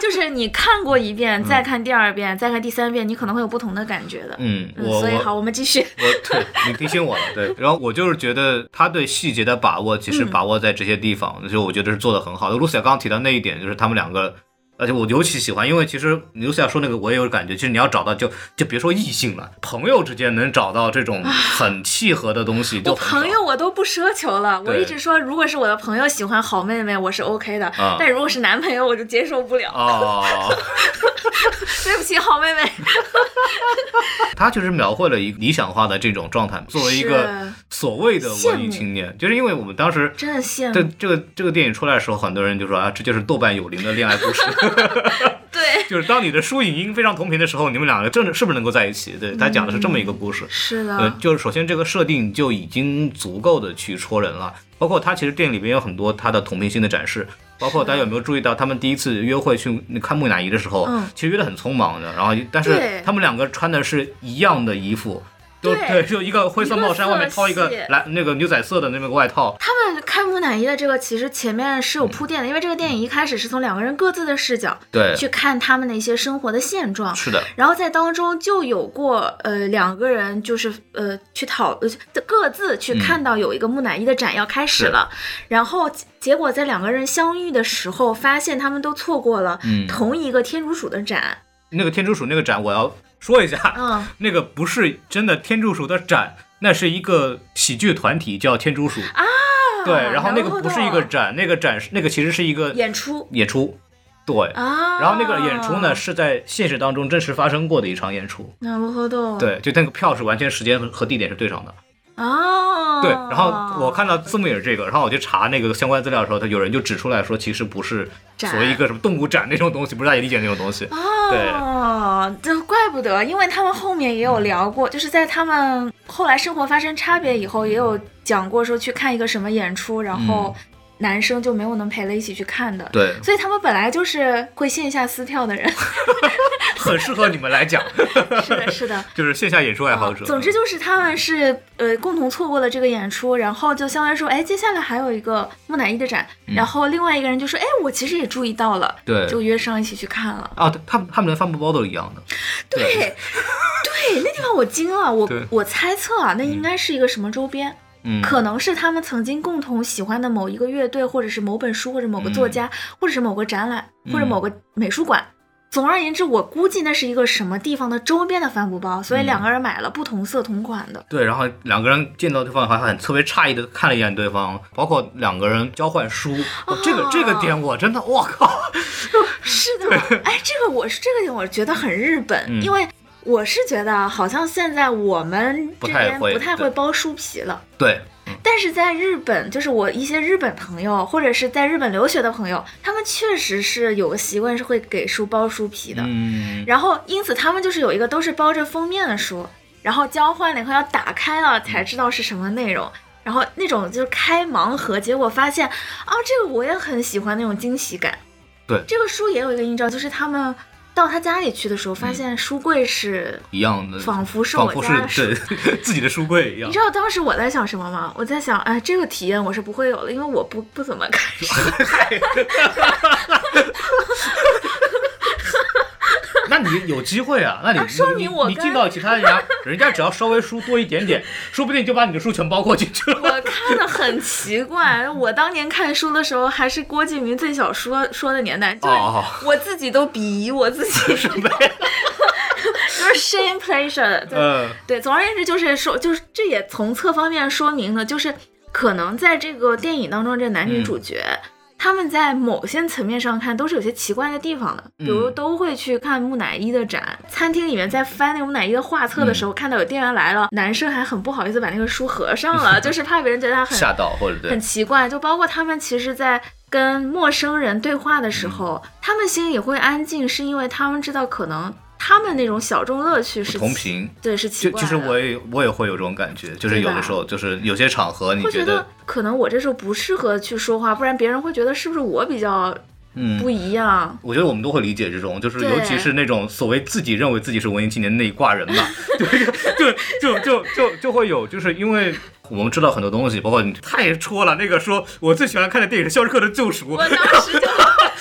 就是你看过一遍，再看第二遍，再看第三遍，你可能会有不同的感觉的。嗯，嗯，我我所以好，我们继续。我对你提醒我了，对，然后我就是觉得他对细节的把握，其实嗯把握在这些地方，就我觉得是做的很好的。露西亚刚刚提到那一点，就是他们两个。而且我尤其喜欢，因为其实露西亚说那个我也有感觉，其实你要找到就就别说异性了，朋友之间能找到这种很契合的东西就我朋友我都不奢求了，我一直说，如果是我的朋友喜欢好妹妹，我是 OK 的。啊但如果是男朋友，我就接受不了。哦，对不起，好妹妹。他就是描绘了一个理想化的这种状态，作为一个所谓的文艺青年，就是因为我们当时真的羡这慕。这个这个电影出来的时候，很多人就说啊，这就是豆瓣有灵的恋爱故事，对，就是当你的书影音非常同频的时候，你们两个真的是不是能够在一起？对，他讲的是这么一个故事。是的。呃，就是首先这个设定就已经足够的去戳人了，包括他其实电影里边有很多他的同频性的展示，包括大家有没有注意到，他们第一次约会去看木乃伊的时候，嗯其实约的很匆忙的，然后但是他们两个穿的是一样的衣服。都对对，就一个灰色帽衫，外面套一个蓝那个牛仔色的那个外套，他们开木乃伊的这个，其实前面是有铺垫的，因为这个电影一开始是从两个人各自的视角对，去看他们的一些生活的现状，是的，然后在当中就有过呃两个人就是呃去讨呃各自去嗯看到有一个木乃伊的展要开始了，然后结果在两个人相遇的时候，发现他们都错过了嗯同一个天竺鼠的展，那个天竺鼠那个展，我要说一下，嗯，那个不是真的天竺鼠的展，那是一个喜剧团体叫天竺鼠啊对，然后那个なるほど不是一个展，那个展是那个其实是一个演出演出，对。啊，然后那个演出呢，是在现实当中真实发生过的一场演出，なるほど，对，就那个票是完全时间和和地点是对上的， 哦，对。然后我看到字幕也是这个，然后我去查那个相关资料的时候，他有人就指出来说，其实不是展所谓一个什么动物展那种东西，不是大家理解那种东西，哦，这怪不得，因为他们后面也有聊过，就是在他们后来生活发生差别以后，也有讲过说去看一个什么演出，然后男生就没有能陪了一起去看的。对，所以他们本来就是会线下撕票的人，很适合你们来讲，是的，是的。就是线下演出爱好者。总之就是他们是呃共同错过了这个演出，然后就相当于说，哎，接下来还有一个木乃伊的展，然后另外一个人就说，哎，我其实也注意到了，对就约上一起去看了。啊，他们他们连帆布包都一样的，对，对，那地方我惊了，我我猜测啊，那应该是一个什么周边？嗯，可能是他们曾经共同喜欢的某一个乐队，或者是某本书，或者某个作家，或者是某个展览，或者某个美术馆。总而言之，我估计那是一个什么地方的周边的帆布包，所以两个人买了不同色同款的。对，然后两个人见到对方还很特别诧异的看了一眼对方，包括两个人交换书，哦、这个这个点我真的我靠，是的，哎，这个我是这个点我觉得很日本，嗯。因为我是觉得啊好像现在我们这边不太会对包书皮了。对，但是在日本，就是我一些日本朋友，或者是在日本留学的朋友，他们确实是有个习惯，是会给书包书皮的。嗯，然后，因此他们就是有一个都是包着封面的书，然后交换了以后要打开了才知道是什么内容。然后那种就是开盲盒，结果发现啊，这个我也很喜欢那种惊喜感。对这个书也有一个印照，就是他们到他家里去的时候，发现书柜是一样的，仿佛是仿佛我家 自己的书柜一样你知。道当时我在想什么吗？我在想，哎，这个体验我是不会有的，因为我不不怎么看书。那你有机会啊？那你、啊说明我跟你你进到其他人家，人家只要稍微书多一点点，说不定就把你的书全包括进去了。我看的很奇怪，我当年看书的时候还是郭敬明最小说说的年代，就是哦我自己都鄙夷我自己？就是 shame pleasure 对。呃，对，总而言之就是说，就是这也从侧方面说明了，就是可能在这个电影当中，这男女主角。他们在某些层面上看都是有些奇怪的地方的，比如嗯。都会去看木乃伊的展。餐厅里面在翻那个木乃伊的画册的时候，看到有店员来了，男生还很不好意思把那个书合上了，就是怕别人觉得他很吓到或者对很，奇怪，就包括他们其实，在跟陌生人对话的时候，嗯。他们心里会安静，是因为他们知道可能他们那种小众乐趣是同频。对，是奇怪的。其实我也我也会有这种感觉，就是有的时候就是有些场合你会觉得觉得可能我这时候不适合去说话，不然别人会觉得是不是我比较嗯不一样。我觉得我们都会理解这种，就是尤其是那种所谓自己认为自己是文艺青年那一挂人吧，对，就就就就就会有，就是因为我们知道很多东西，包括你太戳了。那个说我最喜欢看的电影是《肖申克的救赎》，我当时就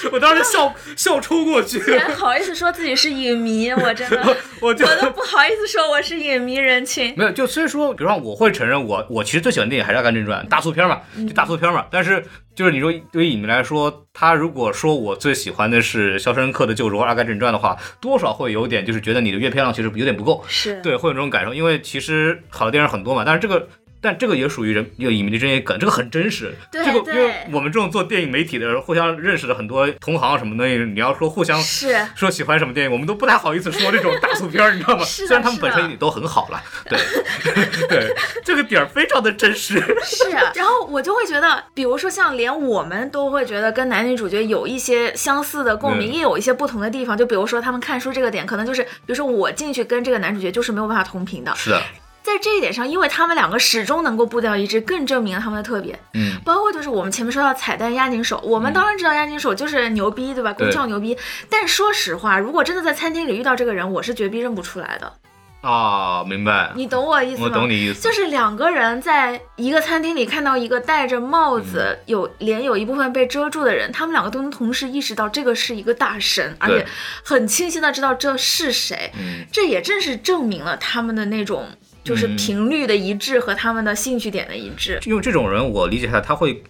我当时笑 笑抽过去，还 好意思说自己是影迷，我真的我就我都不好意思说我是影迷人群。没有，就虽然说，比如说我会承认我我其实最喜欢电影还是《阿甘正传》大俗片嘛，就大俗片嘛。但是就是你说对于影迷来说，他如果说我最喜欢的是《肖申克的救赎》和《阿甘正传》的话，多少会有点就是觉得你的阅片量其实有点不够。是，对，会有这种感受，因为其实好的电影很多嘛，但是这个。但这个也属于人有影迷的这些梗，这个很真实。对这个因为我们这种做电影媒体的人，互相认识的很多同行什么东西，你要说互相是。说喜欢什么电影，我们都不太好意思说这种大俗片儿，你知道吗？虽然他们本身也都很好了，对。对，这个点儿非常的真实。是，然后我就会觉得，比如说像连我们都会觉得跟男女主角有一些相似的共鸣，嗯。也有一些不同的地方。就比如说他们看书这个点，可能就是，比如说我进去跟这个男主角就是没有办法同频的，是的，在这一点上，因为他们两个始终能够步调一致，更证明了他们的特别。嗯，包括就是我们前面说到彩蛋押井守，我们当然知道押井守就是牛逼，对吧？对功效牛逼。但说实话，如果真的在餐厅里遇到这个人，我是绝逼认不出来的。啊，明白，你懂我意思吗？我懂你意思，就是两个人在一个餐厅里看到一个戴着帽子、有脸有一部分被遮住的人，他们两个都能同时意识到这个是一个大神，而且很清晰的知道这是谁。嗯，这也正是证明了他们的那种就是嗯。频率的一致和他们的兴趣点的一致。因为这种人，我理解他，他会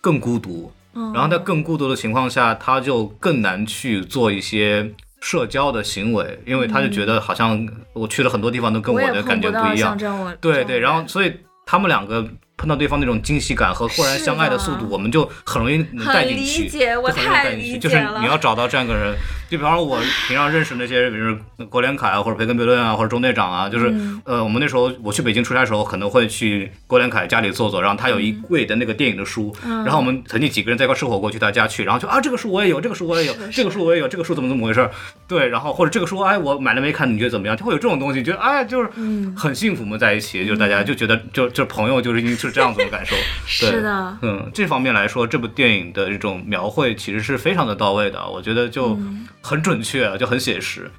更孤独，嗯，然后在更孤独的情况下，他就更难去做一些社交的行为，因为他就觉得好像我去了很多地方都跟我的感觉不一样。对对，然后所以他们两个碰到对方那种惊喜感和忽然相爱的的速度，我们就很容易能带进去。解，我就很容易太带进去，理解就是。你要找到这样一个人，就比方说我平常认识那些，比如说郭连凯啊，或者培根贝顿啊，或者中队长啊，就是、嗯呃，我们那时候我去北京出差的时候，可能会去郭连凯家里坐坐，然后他有一柜的那个电影的书，嗯然后我们曾经几个人在一块吃火锅去他家去，然后就啊这个书我也有，这个书我也有，这个书我也有，这个书怎么怎么回事？对，然后或者这个书哎我买了没看，你觉得怎么样？就会有这种东西，觉得哎就是嗯很幸福嘛，在一起，就是大家就觉得就就朋友就是是这样子的感受，对是的，嗯，这方面来说，这部电影的这种描绘其实是非常的到位的，我觉得就嗯。很准确，就很写实。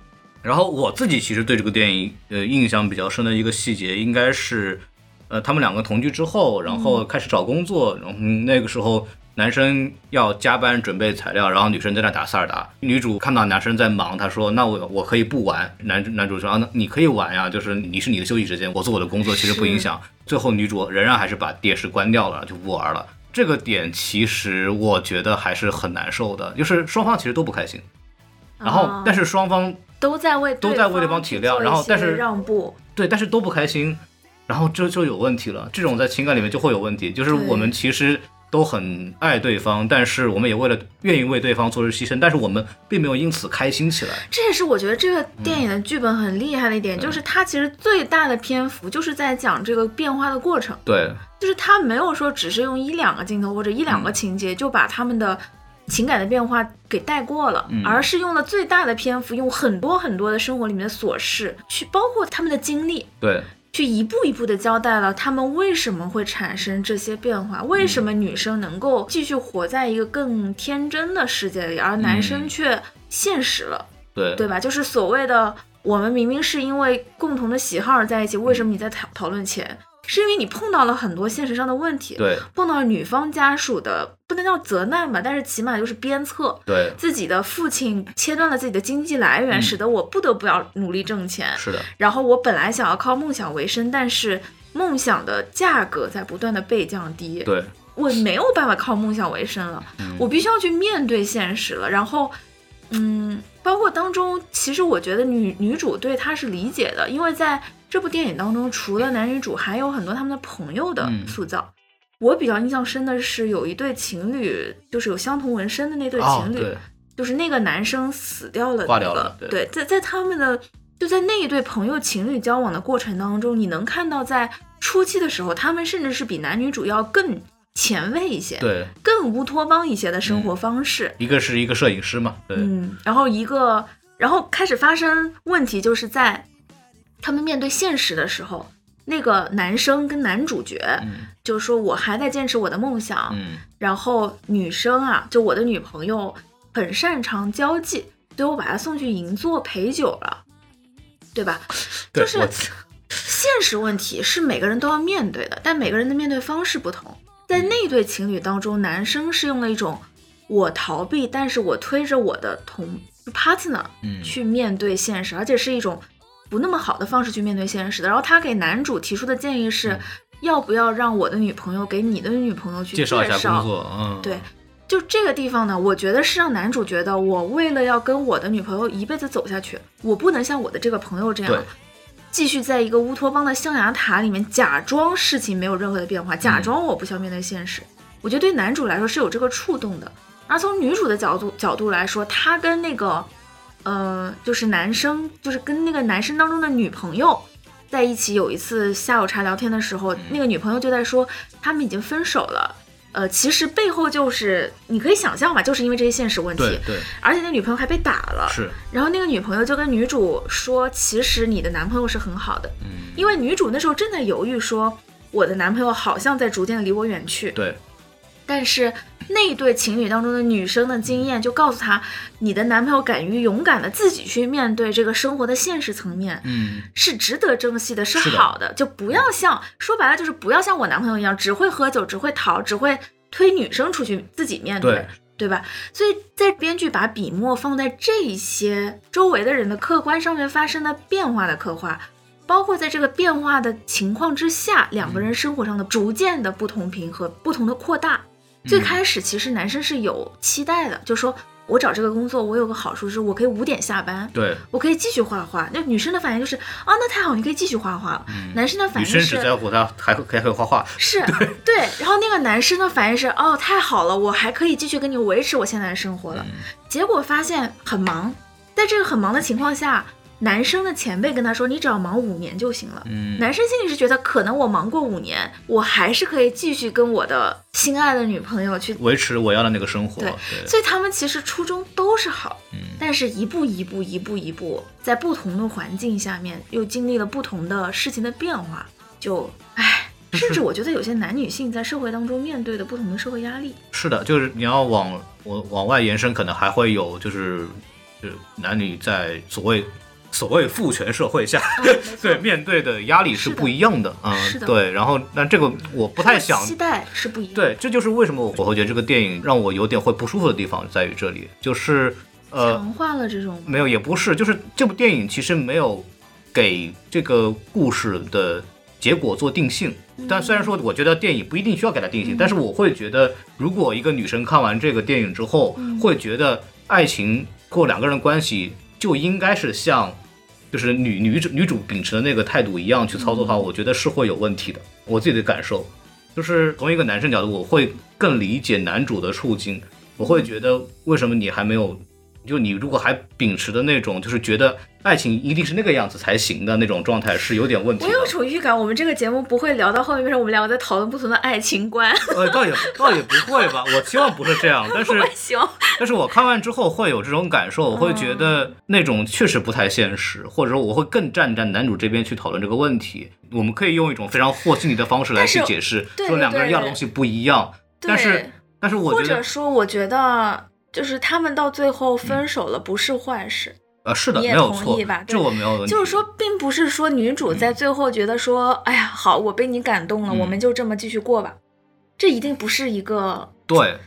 然后我自己其实对这个电影呃印象比较深的一个细节，应该是呃他们两个同居之后，然后开始找工作，然后、嗯那个时候男生要加班准备材料，然后女生在那打塞尔达。女主看到男生在忙，她说：“那我我可以不玩。”男男主说：“啊，那你可以玩呀，就是你是你的休息时间，我做我的工作，其实不影响。”最后女主仍然还是把电视关掉了，就不玩了。这个点其实我觉得还是很难受的，就是双方其实都不开心。然后啊，但是双方都在为都在为对方体谅然后但是让步，对，但是都不开心，然后这就有问题了。这种在情感里面就会有问题，就是我们其实都很爱对方，但是我们也为了愿意为对方做出牺牲，但是我们并没有因此开心起来。这也是我觉得这个电影的剧本很厉害的一点，就是它其实最大的篇幅就是在讲这个变化的过程，对，就是它没有说只是用一两个镜头或者一两个情节就把他们的情感的变化给带过了，嗯。而是用了最大的篇幅，用很多很多的生活里面的琐事去包括他们的经历，对，去一步一步的交代了他们为什么会产生这些变化，为什么女生能够继续活在一个更天真的世界里，而男生却现实了。嗯对对吧？就是所谓的我们明明是因为共同的喜好而在一起，为什么你在讨讨论钱？是因为你碰到了很多现实上的问题，对碰到了女方家属的不能叫责难吧，但是起码就是鞭策。对，自己的父亲切断了自己的经济来源，嗯使得我不得不要努力挣钱。是的，然后我本来想要靠梦想为生，但是梦想的价格在不断的被降低，对，我没有办法靠梦想为生了，嗯我必须要去面对现实了。然后，嗯，包括当中，其实我觉得女女主对他是理解的，因为在这部电影当中，除了男女主，还有很多他们的朋友的嗯塑造。我比较印象深的是有一对情侣，就是有相同纹身的那对哦情侣，对，就是那个男生死掉了、那个，挂掉了对。对，在在他们的就在那一对朋友情侣交往的过程当中，你能看到在初期的时候，他们甚至是比男女主要更前卫一些，对，更乌托邦一些的生活方式。一个是一个摄影师嘛，对，嗯，然后一个，然后开始发生问题，就是在他们面对现实的时候，那个男生跟男主角嗯就说：“我还在坚持我的梦想。嗯然后女生啊，就我的女朋友很擅长交际，所以我把她送去银座陪酒了，对吧？对，就是现实问题是每个人都要面对的，但每个人的面对方式不同。在那对情侣当中，男生是用了一种我逃避，但是我推着我的同 partner 嗯去面对现实，而且是一种不那么好的方式去面对现实的。然后他给男主提出的建议是，嗯要不要让我的女朋友给你的女朋友去介绍一下工作，嗯，对，就这个地方呢，我觉得是让男主觉得，我为了要跟我的女朋友一辈子走下去，我不能像我的这个朋友这样，继续在一个乌托邦的象牙塔里面假装事情没有任何的变化，嗯假装我不需要面对现实。我觉得对男主来说是有这个触动的，而从女主的角度角度来说，她跟那个，呃，就是男生，就是跟那个男生当中的女朋友。在一起有一次下午茶聊天的时候，那个女朋友就在说他们已经分手了，呃，其实背后就是你可以想象嘛，就是因为这些现实问题，对对。而且那女朋友还被打了，是，然后那个女朋友就跟女主说，其实你的男朋友是很好的，嗯，因为女主那时候正在犹豫说，我的男朋友好像在逐渐的离我远去，对，但是那一对情侣当中的女生的经验就告诉他，你的男朋友敢于勇敢的自己去面对这个生活的现实层面，嗯是值得珍惜的，是好的，就不要像说白了就是不要像我男朋友一样，只会喝酒，只会逃，只会推女生出去自己面对。对对吧？所以在编剧把笔墨放在这些周围的人的客观上面发生的变化的刻画，包括在这个变化的情况之下，两个人生活上的逐渐的不同频和不同的扩大。最开始其实男生是有期待的，就说我找这个工作，我有个好处是我可以五点下班，对，我可以继续画画。那女生的反应就是啊，那太好，你可以继续画画了。男生的反嗯女生应是只在乎他还会还会画画，是对，然后那个男生的反应是哦，太好了，我还可以继续跟你维持我现在的生活了。嗯结果发现很忙，在这个很忙的情况下，男生的前辈跟他说，你只要忙五年就行了。嗯，男生心里是觉得，可能我忙过五年，我还是可以继续跟我的心爱的女朋友去。维持我要的那个生活，对对，所以他们其实初衷都是好，嗯。但是一步一步、一步一步，在不同的环境下面，又经历了不同的事情的变化，就唉，甚至我觉得有些男女性在社会当中面对的不同的社会压力，是的，就是你要往我往外延伸，可能还会有就是就是男女在所谓所谓父权社会下，嗯 对面对的压力是不一样的，嗯，是的。对，然后但这个我不太想期待是不一样。对，这就是为什么我会觉得这个电影让我有点会不舒服的地方在于这里，就是呃，强化了这种。没有，也不是，就是这部电影其实没有给这个故事的结果做定性。但虽然说我觉得电影不一定需要给它定性，但是我会觉得，如果一个女生看完这个电影之后，会觉得爱情或两个人关系就应该是像。就是女女主女主秉持的那个态度一样去操作的话，我觉得是会有问题的。我自己的感受，就是从一个男生角度，我会更理解男主的处境。我会觉得为什么你还没有，就你如果还秉持的那种，就是觉得爱情一定是那个样子才行的那种状态，是有点问题的。我有种预感，我们这个节目不会聊到后面，变成我们两个在讨论不同的爱情观。呃，倒也倒也不会吧，我希望不是这样，但是但是我看完之后会有这种感受，我会觉得那种确实不太现实，或者说我会更站在男主这边去讨论这个问题。我们可以用一种非常和稀泥的方式来去解释，说两个人要的东西不一样，但是，但是我或者说，我觉得就是他们到最后分手了，不是坏事。呃，是的，你也没有错同意吧，对这我没有问题。就是说，并不是说女主在最后觉得说，哎呀，好，我被你感动了，嗯我们就这么继续过吧。这一定不是一个对，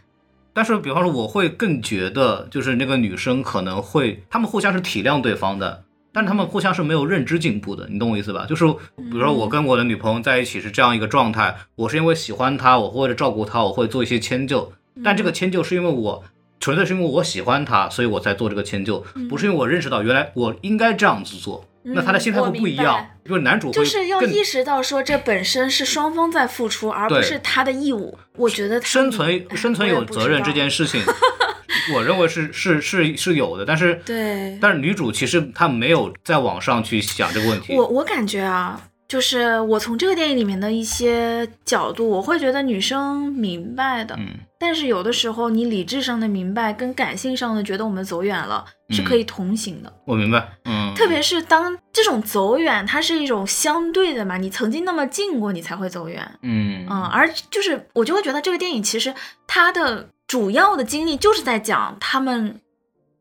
但是比方说，我会更觉得，就是那个女生可能会，他们互相是体谅对方的，但是他们互相是没有认知进步的，你懂我意思吧？就是比如说，我跟我的女朋友在一起是这样一个状态，我是因为喜欢她，我会为了照顾她，我会做一些迁就，但这个迁就是因为我。纯粹是因为我喜欢他，所以我才做这个迁就，不是因为我认识到原来我应该这样子做。那他的心态会不一样就是男主就是要意识到说，这本身是双方在付出，而不是他的义务。我觉得他生存哎生存有责任这件事，事情，我认为是是是是有的，但是对但是女主其实她没有在网上去想这个问题。我我感觉啊，就是我从这个电影里面的一些角度，我会觉得女生明白的，嗯但是有的时候你理智上的明白跟感性上的觉得我们走远了是可以同行的。我明白，嗯，特别是当这种走远，它是一种相对的嘛，你曾经那么近过，你才会走远。嗯嗯，而就是我就会觉得这个电影其实它的主要的经历就是在讲他们，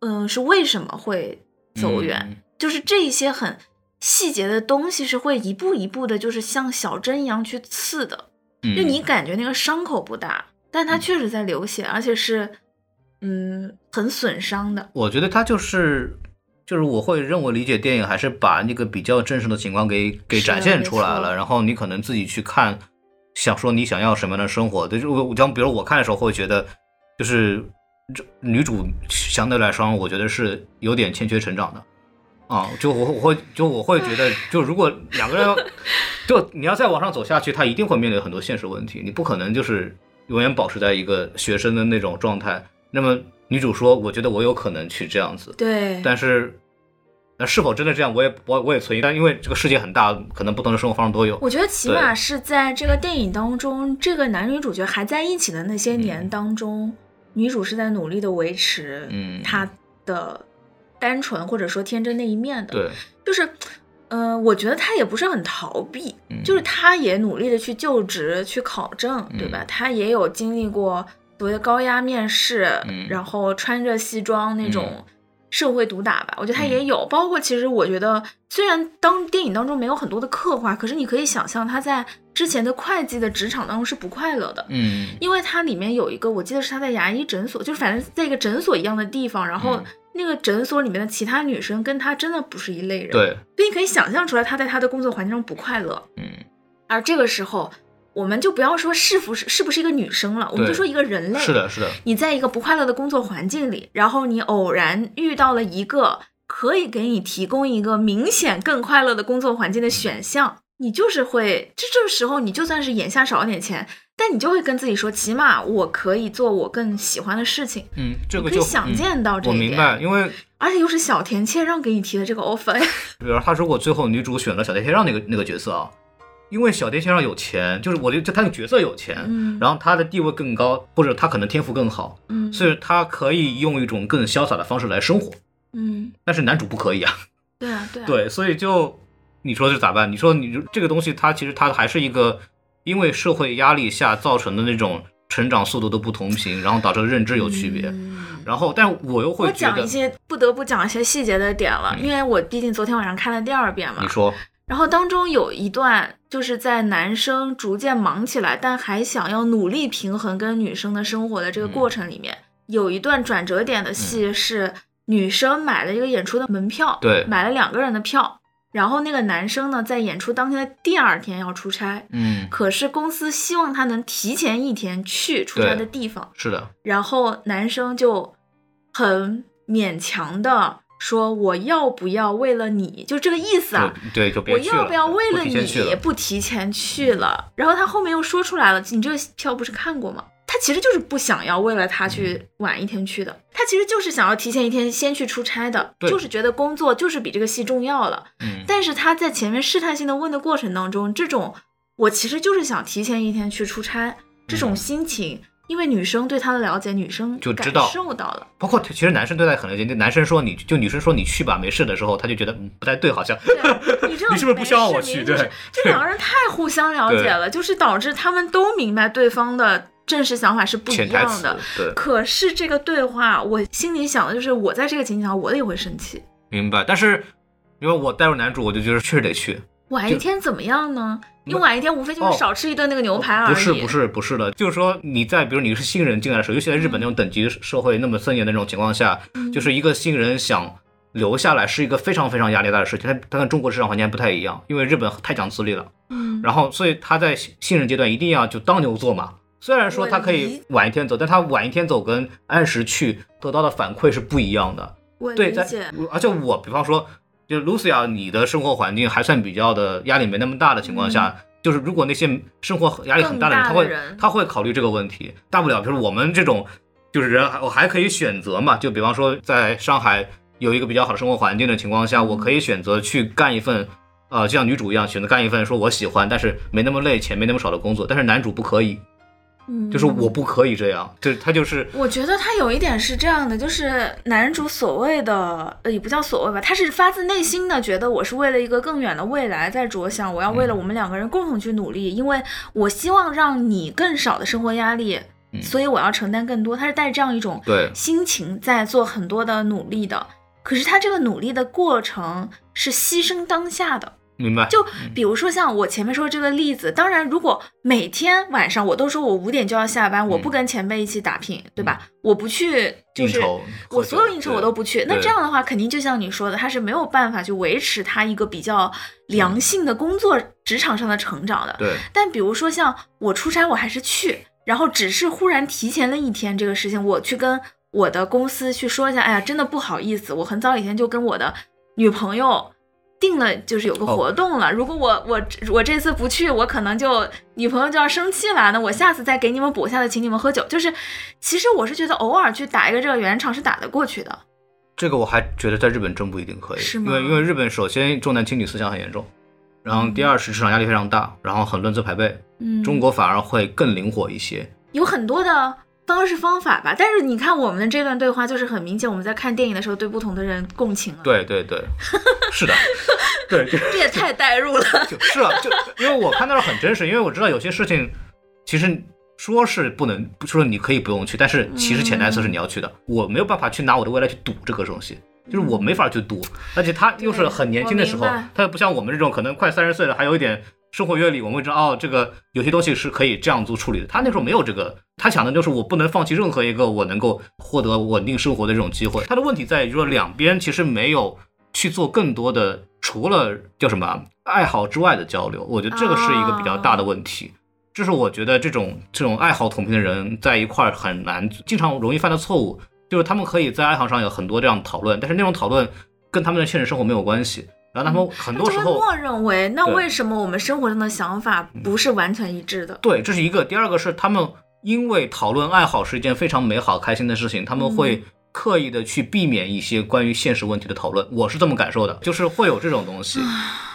嗯、是为什么会走远，嗯就是这一些很细节的东西是会一步一步的，就是像小针一样去刺的，嗯就你感觉那个伤口不大，但它确实在流血，而且是嗯很损伤的。我觉得他就是就是我会认为理解电影还是把那个比较真实的情况给给展现出来了，然后你可能自己去看，想说你想要什么样的生活。就是我像比如我看的时候会觉得，就是这女主相对来说，我觉得是有点欠缺成长的。啊，就我我会就我会觉得，就如果两个人，就你要再往上走下去，他一定会面临很多现实问题，你不可能就是永远保持在一个学生的那种状态。那么女主说，我觉得我有可能去这样子，对，但是那是否真的这样，我也我我也存疑。但因为这个世界很大，可能不同的生活方式都有。我觉得起码是在这个电影当中，这个男女主角还在一起的那些年当中，女主是在努力的维持嗯她的单纯或者说天真那一面的。，对，就是，呃，我觉得他也不是很逃避，嗯就是他也努力的去就职、去考证，对吧？嗯她也有经历过所谓的高压面试，嗯然后穿着西装那种嗯社会毒打吧，我觉得她嗯也有。包括其实我觉得，虽然当电影当中没有很多的刻画，可是你可以想象他在之前的会计的职场当中是不快乐的。嗯因为它里面有一个，我记得是他在牙医诊所，就是反正在一个诊所一样的地方，然后嗯那个诊所里面的其他女生跟她真的不是一类人，，对，所以你可以想象出来她在她的工作环境中不快乐。嗯。而这个时候，我们就不要说是不是是不是一个女生了，我们就说一个人类，是的，是的，你在一个不快乐的工作环境里，然后你偶然遇到了一个可以给你提供一个明显更快乐的工作环境的选项，你就是会，这这个时候你就算是眼下少了点钱，但你就会跟自己说，起码我可以做我更喜欢的事情，嗯，这个就可以想嗯见到这一点，我明白，因为而且又是小田切让给你提的这个 offer，比如他如果最后女主选了小田切让那个那个角色啊，因为小田切让有钱，就是我觉得他那个角色有钱，嗯。然后他的地位更高，或者他可能天赋更好，嗯。所以他可以用一种更潇洒的方式来生活。嗯，但是男主不可以啊，对啊对啊，对，所以就你说这咋办？你说你这个东西，它其实它还是一个因为社会压力下造成的那种成长速度的不同频，然后导致认知有区别。嗯然后，但我又会觉得讲一，些不得不讲一些细节的点了，嗯因为我毕竟昨天晚上看了第二遍嘛你。说，然后当中有一段就是在男生逐渐忙起来，但还想要努力平衡跟女生的生活的这个过程里面，有一段转折点的戏是女生买了一个演出的门票，对买了两个人的票，然后那个男生呢在演出当天的第二天要出差，嗯，可是公司希望他能提前一天去出差的地方，是的，然后男生就很勉强的说：“我要不要为了你？”就这个意思啊。对对，就我别去了，要不要为了你不提前去了？然后他后面又说出来了：“你这个票不是看过吗？”他其实就是不想要为了他去晚一天去的，他其实就是想要提前一天先去出差的，就是觉得工作就是比这个戏重要了。嗯，但是他在前面试探性的问的过程当中，这种我其实就是想提前一天去出差，这种心情，因为女生对他的了解，女生就知道受到了。包括其实男生对待很了解，那男生说你就女生说你去吧，没事的时候，他就觉得嗯不太对，好像，你 你是不是不希望我去对这两个人太互相了解了，就是导致他们都明白对方的真实想法是不一样的。，对，可是这个对话，我心里想的就是，我在这个情景下，我也会生气。明白。但是因为我带入男主，我就觉得确实得去。晚一天怎么样呢？你晚一天无非就是哦少吃一顿那个牛排而已。不是不是不是的，就是说你在比如你是新人进来的时候，尤其在日本那种等级社会那么森严的那种情况下，嗯就是一个新人想留下来是一个非常非常压力大的事情。他他跟中国市场环境还不太一样，因为日本太讲资历了。嗯，然后所以他在新新人阶段一定要就当牛做马。虽然说他可以晚一天走，但他晚一天走跟按时去得到的反馈是不一样的。我对，在。而且我比方说，就 Lucia，你的生活环境还算比较的压力没那么大的情况下，就是如果那些生活压力很大的人，他会他会考虑这个问题。大不了就是我们这种就是人，我还可以选择嘛。就比方说，在上海有一个比较好的生活环境的情况下，我可以选择去干一份。呃，就像女主一样，选择干一份说我喜欢，但是没那么累、钱没那么少的工作。但是男主不可以，嗯，就是我不可以这样，就是他就是我觉得他有一点是这样的，就是男主所谓的，呃，也不叫所谓吧，他是发自内心的觉得我是为了一个更远的未来在着想，我要为了我们两个人共同去努力，因为我希望让你更少的生活压力，嗯所以我要承担更多。他是带着这样一种对心情在做很多的努力的，可是他这个努力的过程是牺牲当下的。明白。就比如说像我前面说这个例子，当然，如果每天晚上我都说我五点就要下班，我不跟前辈一起打拼，对吧？我不去，就是我所有应酬我都不去。那这样的话，肯定就像你说的，他是没有办法去维持他一个比较良性的工作职场上的成长的。对，但比如说像我出差，我还是去，然后只是忽然提前了一天这个事情，我去跟我的公司去说一下，哎呀，真的不好意思，我很早以前就跟我的女朋友定了，就是有个哦活动了。如果我我我这次不去，我可能就女朋友就要生气了。那我下次再给你们补，下次请你们喝酒。就是，其实我是觉得偶尔去打一个这个圆场是打得过去的。这个我还觉得在日本真不一定可以，是吗因为因为日本首先重男轻女思想很严重，然后第二是职场压力非常大，然后很论资排辈。嗯，中国反而会更灵活一些。有很多的方式方法吧，但是你看我们的这段对话，就是很明显我们在看电影的时候对不同的人共情了。，对对对，是的，对，这也太代入了。就是啊，就 因为我看到了很真实，因为我知道有些事情其实说是不能，说你可以不用去，但是其实潜台词是你要去的。我没有办法去拿我的未来去赌这个东西。就是我没法去赌，而且他又是很年轻的时候他又不像我们这种可能快三十岁了，还有一点生活阅历，我们会知道哦，这个有些东西是可以这样做处理的。他那时候没有这个，他想的就是我不能放弃任何一个我能够获得稳定生活的这种机会。他的问题在于说两边其实没有去做更多的除了叫什么啊爱好之外的交流，我觉得这个是一个比较大的问题。这是我觉得这种这种爱好同频的人在一块儿很难，经常容易犯的错误，就是他们可以在爱好上有很多这样的讨论，但是那种讨论跟他们的现实生活没有关系。然后他们很多时候，默认为，那为什么我们生活中的想法不是完全一致的？对，这是一个。第二个是他们因为讨论爱好是一件非常美好、开心的事情，他们会刻意的去避免一些关于现实问题的讨论。我是这么感受的，就是会有这种东西。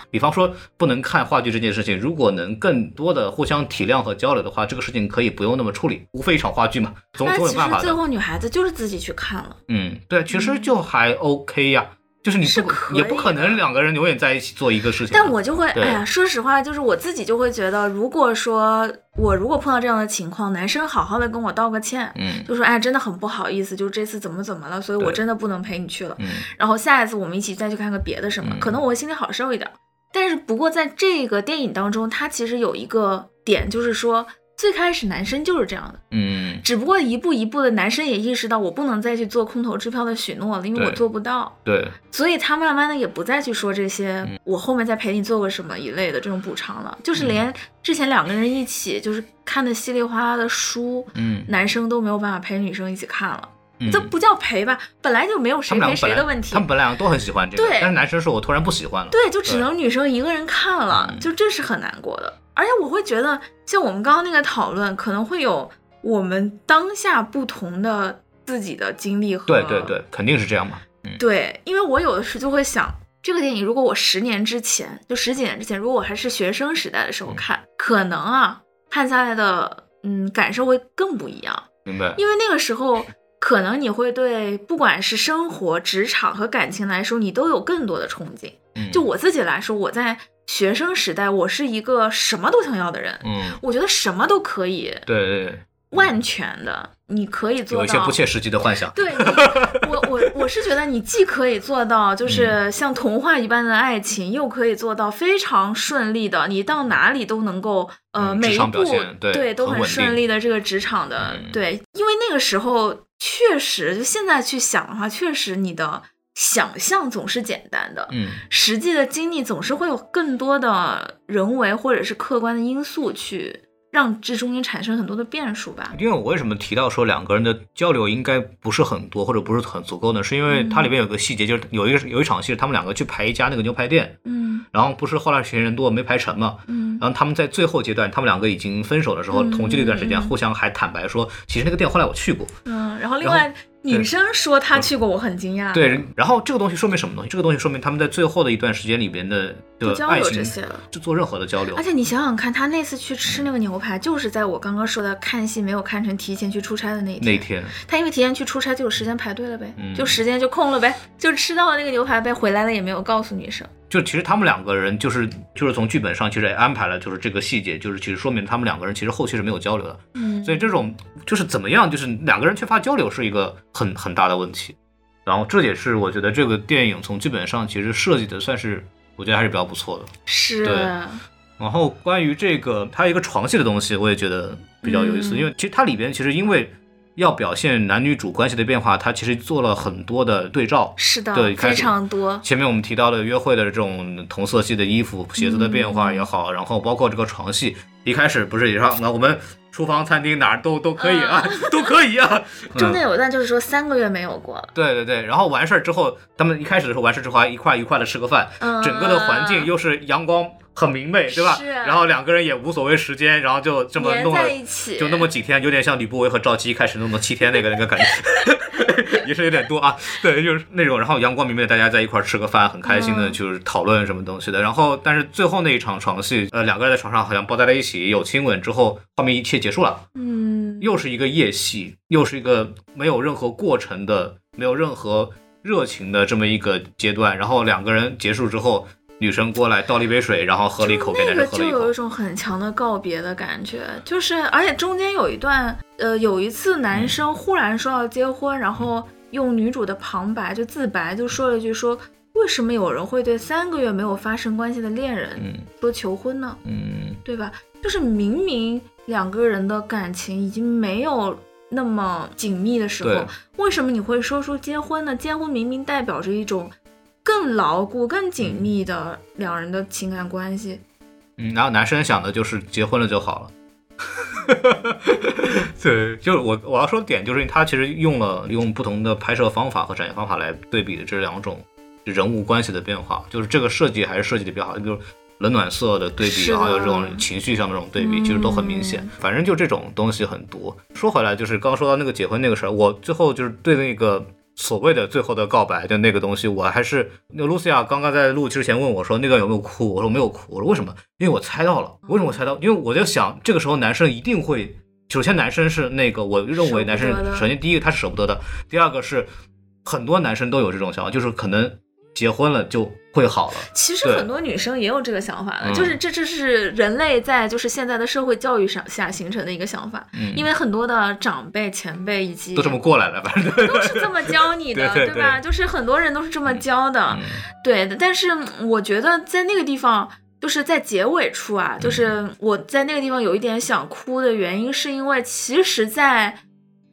比方说，不能看话剧这件事情，如果能更多的互相体谅和交流的话，这个事情可以不用那么处理，无非一场话剧嘛，总总有办法最后女孩子就是自己去看了。嗯，对，其实就还 OK 呀，就是你不是也不可能两个人永远在一起做一个事情。但我就会，对哎呀，说实话，就是我自己就会觉得，如果说我如果碰到这样的情况，男生好好的跟我道个歉，嗯就说，哎，真的很不好意思，就这次怎么怎么了，所以我真的不能陪你去了。嗯然后下一次我们一起再去看个别的什么，嗯可能我会心里好受一点。但是不过在这个电影当中，它其实有一个点，就是说最开始男生就是这样的，嗯，只不过一步一步的，男生也意识到我不能再去做空头支票的许诺了，因为我做不到。对，所以他慢慢的也不再去说这些，嗯我后面再陪你做个什么一类的这种补偿了，就是连之前两个人一起就是看的稀里哗啦的书，嗯男生都没有办法陪女生一起看了，嗯这不叫陪吧，本来就没有谁陪谁的问题他，们本来都很喜欢这个，对但是男生说我突然不喜欢了。对，就只能女生一个人看了，嗯就这是很难过的。而且我会觉得，像我们刚刚那个讨论，可能会有我们当下不同的自己的经历和对对对，肯定是这样嘛。嗯，对，因为我有的时候就会想，这个电影如果我十年之前，就十几年之前，如果我还是学生时代的时候嗯看，可能啊，看下来的嗯感受会更不一样，明白。因为那个时候。可能你会对不管是生活、职场和感情来说，你都有更多的憧憬。嗯就我自己来说，我在学生时代，我是一个什么都想要的人，嗯，我觉得什么都可以。对对对，万全的，你可以做到。有一些不切实际的幻想。对你，我我我是觉得你既可以做到，嗯就是像童话一般的爱情，又可以做到非常顺利的，你到哪里都能够呃嗯每一步对都很顺利的这个职场的嗯对，因为那个时候确实，就现在去想的话，确实你的想象总是简单的，嗯，实际的经历总是会有更多的人为或者是客观的因素去让这中间产生很多的变数吧。因为我为什么提到说两个人的交流应该不是很多或者不是很足够呢？是因为它里面有个细节，就是有一个有一场戏他们两个去排一家那个牛排店，嗯然后不是后来嫌人多没排成嘛，嗯然后他们在最后阶段，他们两个已经分手的时候，嗯同居了一段时间，嗯互相还坦白说，其实那个店后来我去过。嗯，然后另外女生说她去过，我很惊讶。对，然后这个东西说明什么东西？这个东西说明他们在最后的一段时间里边的不交的爱情流这些了。就做任何的交流而。且你想想看，他那次去吃那个牛排，就是在我刚刚说的看戏没有看成提前去出差的那一天。那天，他因为提前去出差，就有时间排队了呗，嗯就时间就空了呗，就吃到了那个牛排呗，回来了也没有告诉女生。就其实他们两个人就是就是从剧本上其实也安排了，就是这个细节，就是其实说明他们两个人其实后期是没有交流的。嗯，所以这种就是怎么样，就是两个人缺乏交流是一个很很大的问题。然后这也是我觉得这个电影从剧本上其实设计的算是我觉得还是比较不错的。是对然后关于这个，它有一个床戏的东西，我也觉得比较有意思，嗯因为其实它里边其实因为要表现男女主关系的变化，它其实做了很多的对照。是的，对非常多。前面我们提到的约会的这种同色系的衣服、鞋子的变化也好，然后包括这个床戏，一开始不是也让那我们厨房、餐厅哪儿都都可以啊，都可以啊。嗯 中间有一段就是说三个月没有过了，对对对，然后完事儿之后，他们一开始的时候完事之后还一块一块的吃个饭，嗯整个的环境又是阳光很明媚，对吧？是然后两个人也无所谓时间，然后就这么弄了在，一起，就那么几天，有点像吕不韦和赵姬一开始弄的七天那个那个感觉，也是有点多啊。对，就是那种，然后阳光明媚大家在一块儿吃个饭，很开心的，嗯就是讨论什么东西的。然后，但是最后那一场床戏，呃，两个人在床上好像抱在了一起，有亲吻之后，画面一切结束了。嗯，又是一个夜戏，又是一个没有任何过程的、没有任何热情的这么一个阶段。然后两个人结束之后，女生过来倒了一杯水，然后喝了一口，给那个就有一。种很强的告别的感觉，就是而且中间有一段，呃，有一次男生忽然说要结婚，然后用女主的旁白就自白就说了一句说。为什么有人会对三个月没有发生关系的恋人嗯说求婚呢？嗯，对吧？就是明明两个人的感情已经没有那么紧密的时候，为什么你会说出结婚呢？结婚明明代表着一种更牢固、更紧密的两人的情感关系。嗯，然后男生想的就是结婚了就好了。对，就是我我要说的点，就是他其实用了用不同的拍摄方法和展现方法来对比的这两种人物关系的变化，就是这个设计还是设计的比较好，比如冷暖色的对比，然后有这种情绪上的这种对比，其实都很明显嗯。反正就这种东西很多。说回来，就是刚刚说到那个结婚那个事儿，我最后就是对那个。所谓的最后的告白的那个东西，我还是那个露西亚刚刚在录之前问我说那段有没有哭，我说没有哭，我说为什么？因为我猜到了，为什么我猜到？因为我在想这个时候男生一定会，首先男生是那个我认为男生首先第一个他是舍不得的，第二个是很多男生都有这种想法，就是可能结婚了就会好了。其实很多女生也有这个想法的，嗯就是这这是人类在就是现在的社会教育上下形成的一个想法，嗯，因为很多的长辈、前辈以及都这么过来了，反正都是这么教你的，对对吧？就是很多人都是这么教的，嗯对的。但是嗯我觉得在那个地方，就是在结尾处嗯啊，就是我在那个地方有一点想哭的原因，是因为其实在，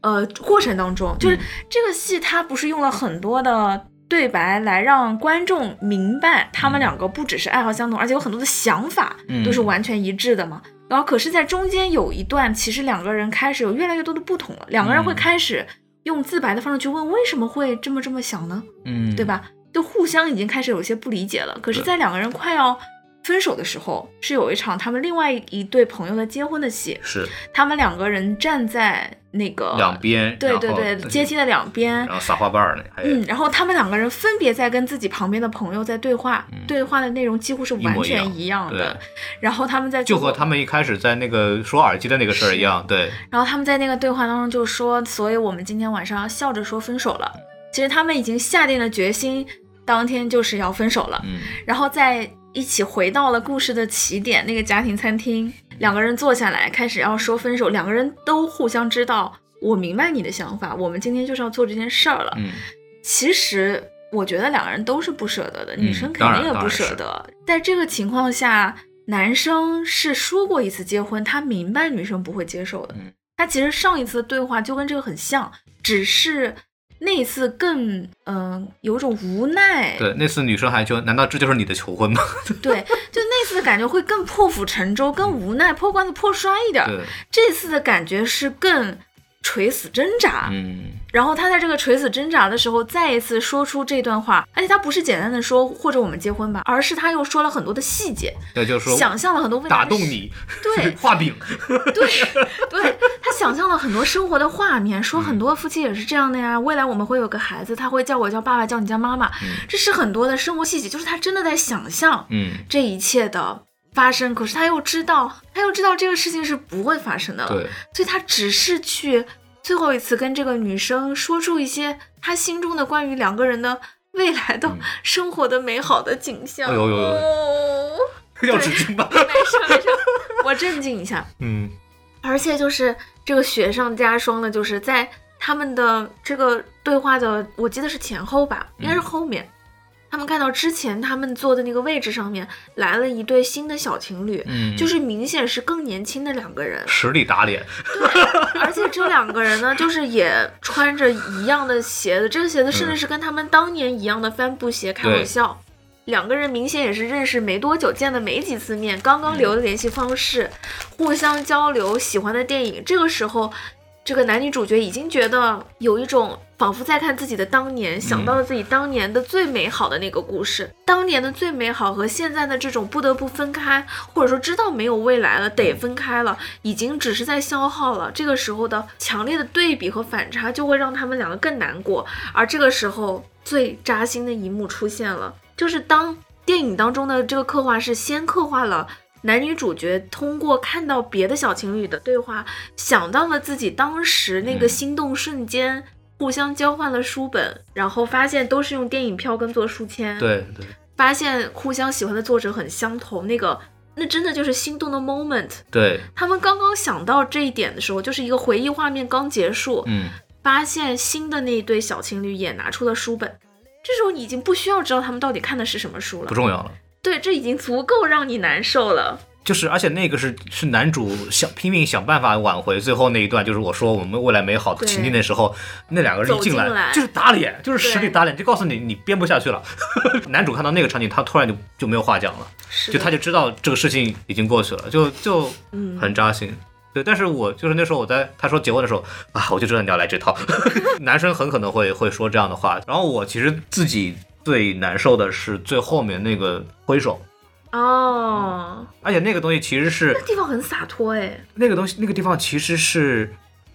呃过程当中，就是嗯这个戏它不是用了很多的。对白来让观众明白，他们两个不只是爱好相同，而且有很多的想法嗯都是完全一致的嘛。然后，可是，在中间有一段，其实两个人开始有越来越多的不同了，两个人会嗯开始用自白的方式去问为什么会这么这么想呢？嗯，对？吧？就互相已经开始有些不理解了。可是，在两个人快要分手的时候，是有一场他们另外一对朋友的结婚的戏，是他们两个人站在那个两边，对对对阶梯的两边然。后撒花瓣儿呢，还嗯，然后他们两个人分别在跟自己旁边的朋友在对话，嗯对话的内容几乎是完全一样的。对然后他们在就和他们一开始在那个说耳机的那个事儿一样，对，然后他们在那个对话当中就说，所以我们今天晚上要笑着说分手了。其实他们已经下定了决心，当天就是要分手了。嗯然后在一起回到了故事的起点，那个家庭餐厅，两个人坐下来开始要说分手，两个人都互相知道，我明白你的想法，我们今天就是要做这件事儿了。嗯其实我觉得两个人都是不舍得的，女生肯定也不舍得。在这个情况下，男生是说过一次结婚，他明白女生不会接受的。嗯他其实上一次的对话就跟这个很像，只是那一次更嗯、有种无奈。对，那次女生还就难道这就是你的求婚吗？对，就那次的感觉会更破釜沉舟、更无奈、破罐子破摔一点儿。对，这次的感觉是更垂死挣扎。嗯。然后他在这个垂死挣扎的时候，再一次说出这段话，而且他不是简单的说或者我们结婚吧，而是他又说了很多的细节，对，就是说想象了很多未来打动你，对 画饼，对对，他想象了很多生活的画面，说很多夫妻也是这样的呀，未来我们会有个孩子，他会叫我叫爸爸，叫你叫妈妈，这是很多的生活细节，就是他真的在想象嗯，这一切的发生，可是他又知道，他又知道这个事情是不会发生的了，对，所以他只是去最后一次跟这个女生说出一些他心中的关于两个人的未来的生活的美好的景象。哎呦呦呦哦要纸巾吧？没事没事，我镇静一下。嗯而且就是这个雪上加霜的，就是在他们的这个对话的，我记得是前后吧，应该是后面。他们看到之前他们坐的那个位置上面来了一对新的小情侣，嗯，就是明显是更年轻的两个人，实力打脸，对而且这两个人呢，就是也穿着一样的鞋子，这个鞋子甚至是跟他们当年一样的帆布鞋，开玩笑。两个人明显也是认识没多久，见了没几次面，刚刚留的联系方式，互相交流喜欢的电影。这个时候，这个男女主角已经觉得有一种仿佛在看自己的当年，想到了自己当年的最美好的那个故事，当年的最美好和现在的这种不得不分开，或者说知道没有未来了，得分开了，已经只是在消耗了。这个时候的强烈的对比和反差，就会让他们两个更难过。而这个时候最扎心的一幕出现了，就是当电影当中的这个刻画是先刻画了。男女主角通过看到别的小情侣的对话，想到了自己当时那个嗯心动瞬间，互相交换了书本，然后发现都是用电影票根做书签，，对对，发现互相喜欢的作者很相同，那个那真的就是心动的 moment。对，他们刚刚想到这一点的时候，就是一个回忆画面刚结束，嗯，发现新的那一对小情侣也拿出了书本。这时候你已经不需要知道他们到底看的是什么书了不，重要了。对，这已经足够让你难受了。就是，而且那个是是男主想拼命想办法挽回最后那一段，就是我说我们未来美好的情境的时候，那两个人一进来就是打脸，就是实力打脸，就告诉你你编不下去了。男主看到那个场景，他突然就就没有话讲了，是就他就知道这个事情已经过去了，就就嗯很扎心。对，但是我就是那时候我在他说结婚的时候啊，我就知道你要来这套。男生很可能会会说这样的话，然后我其实自己最难受的是最后面那个挥手，哦，而且那个东西其实是那地方很洒脱哎。那个东西，那个地方其实是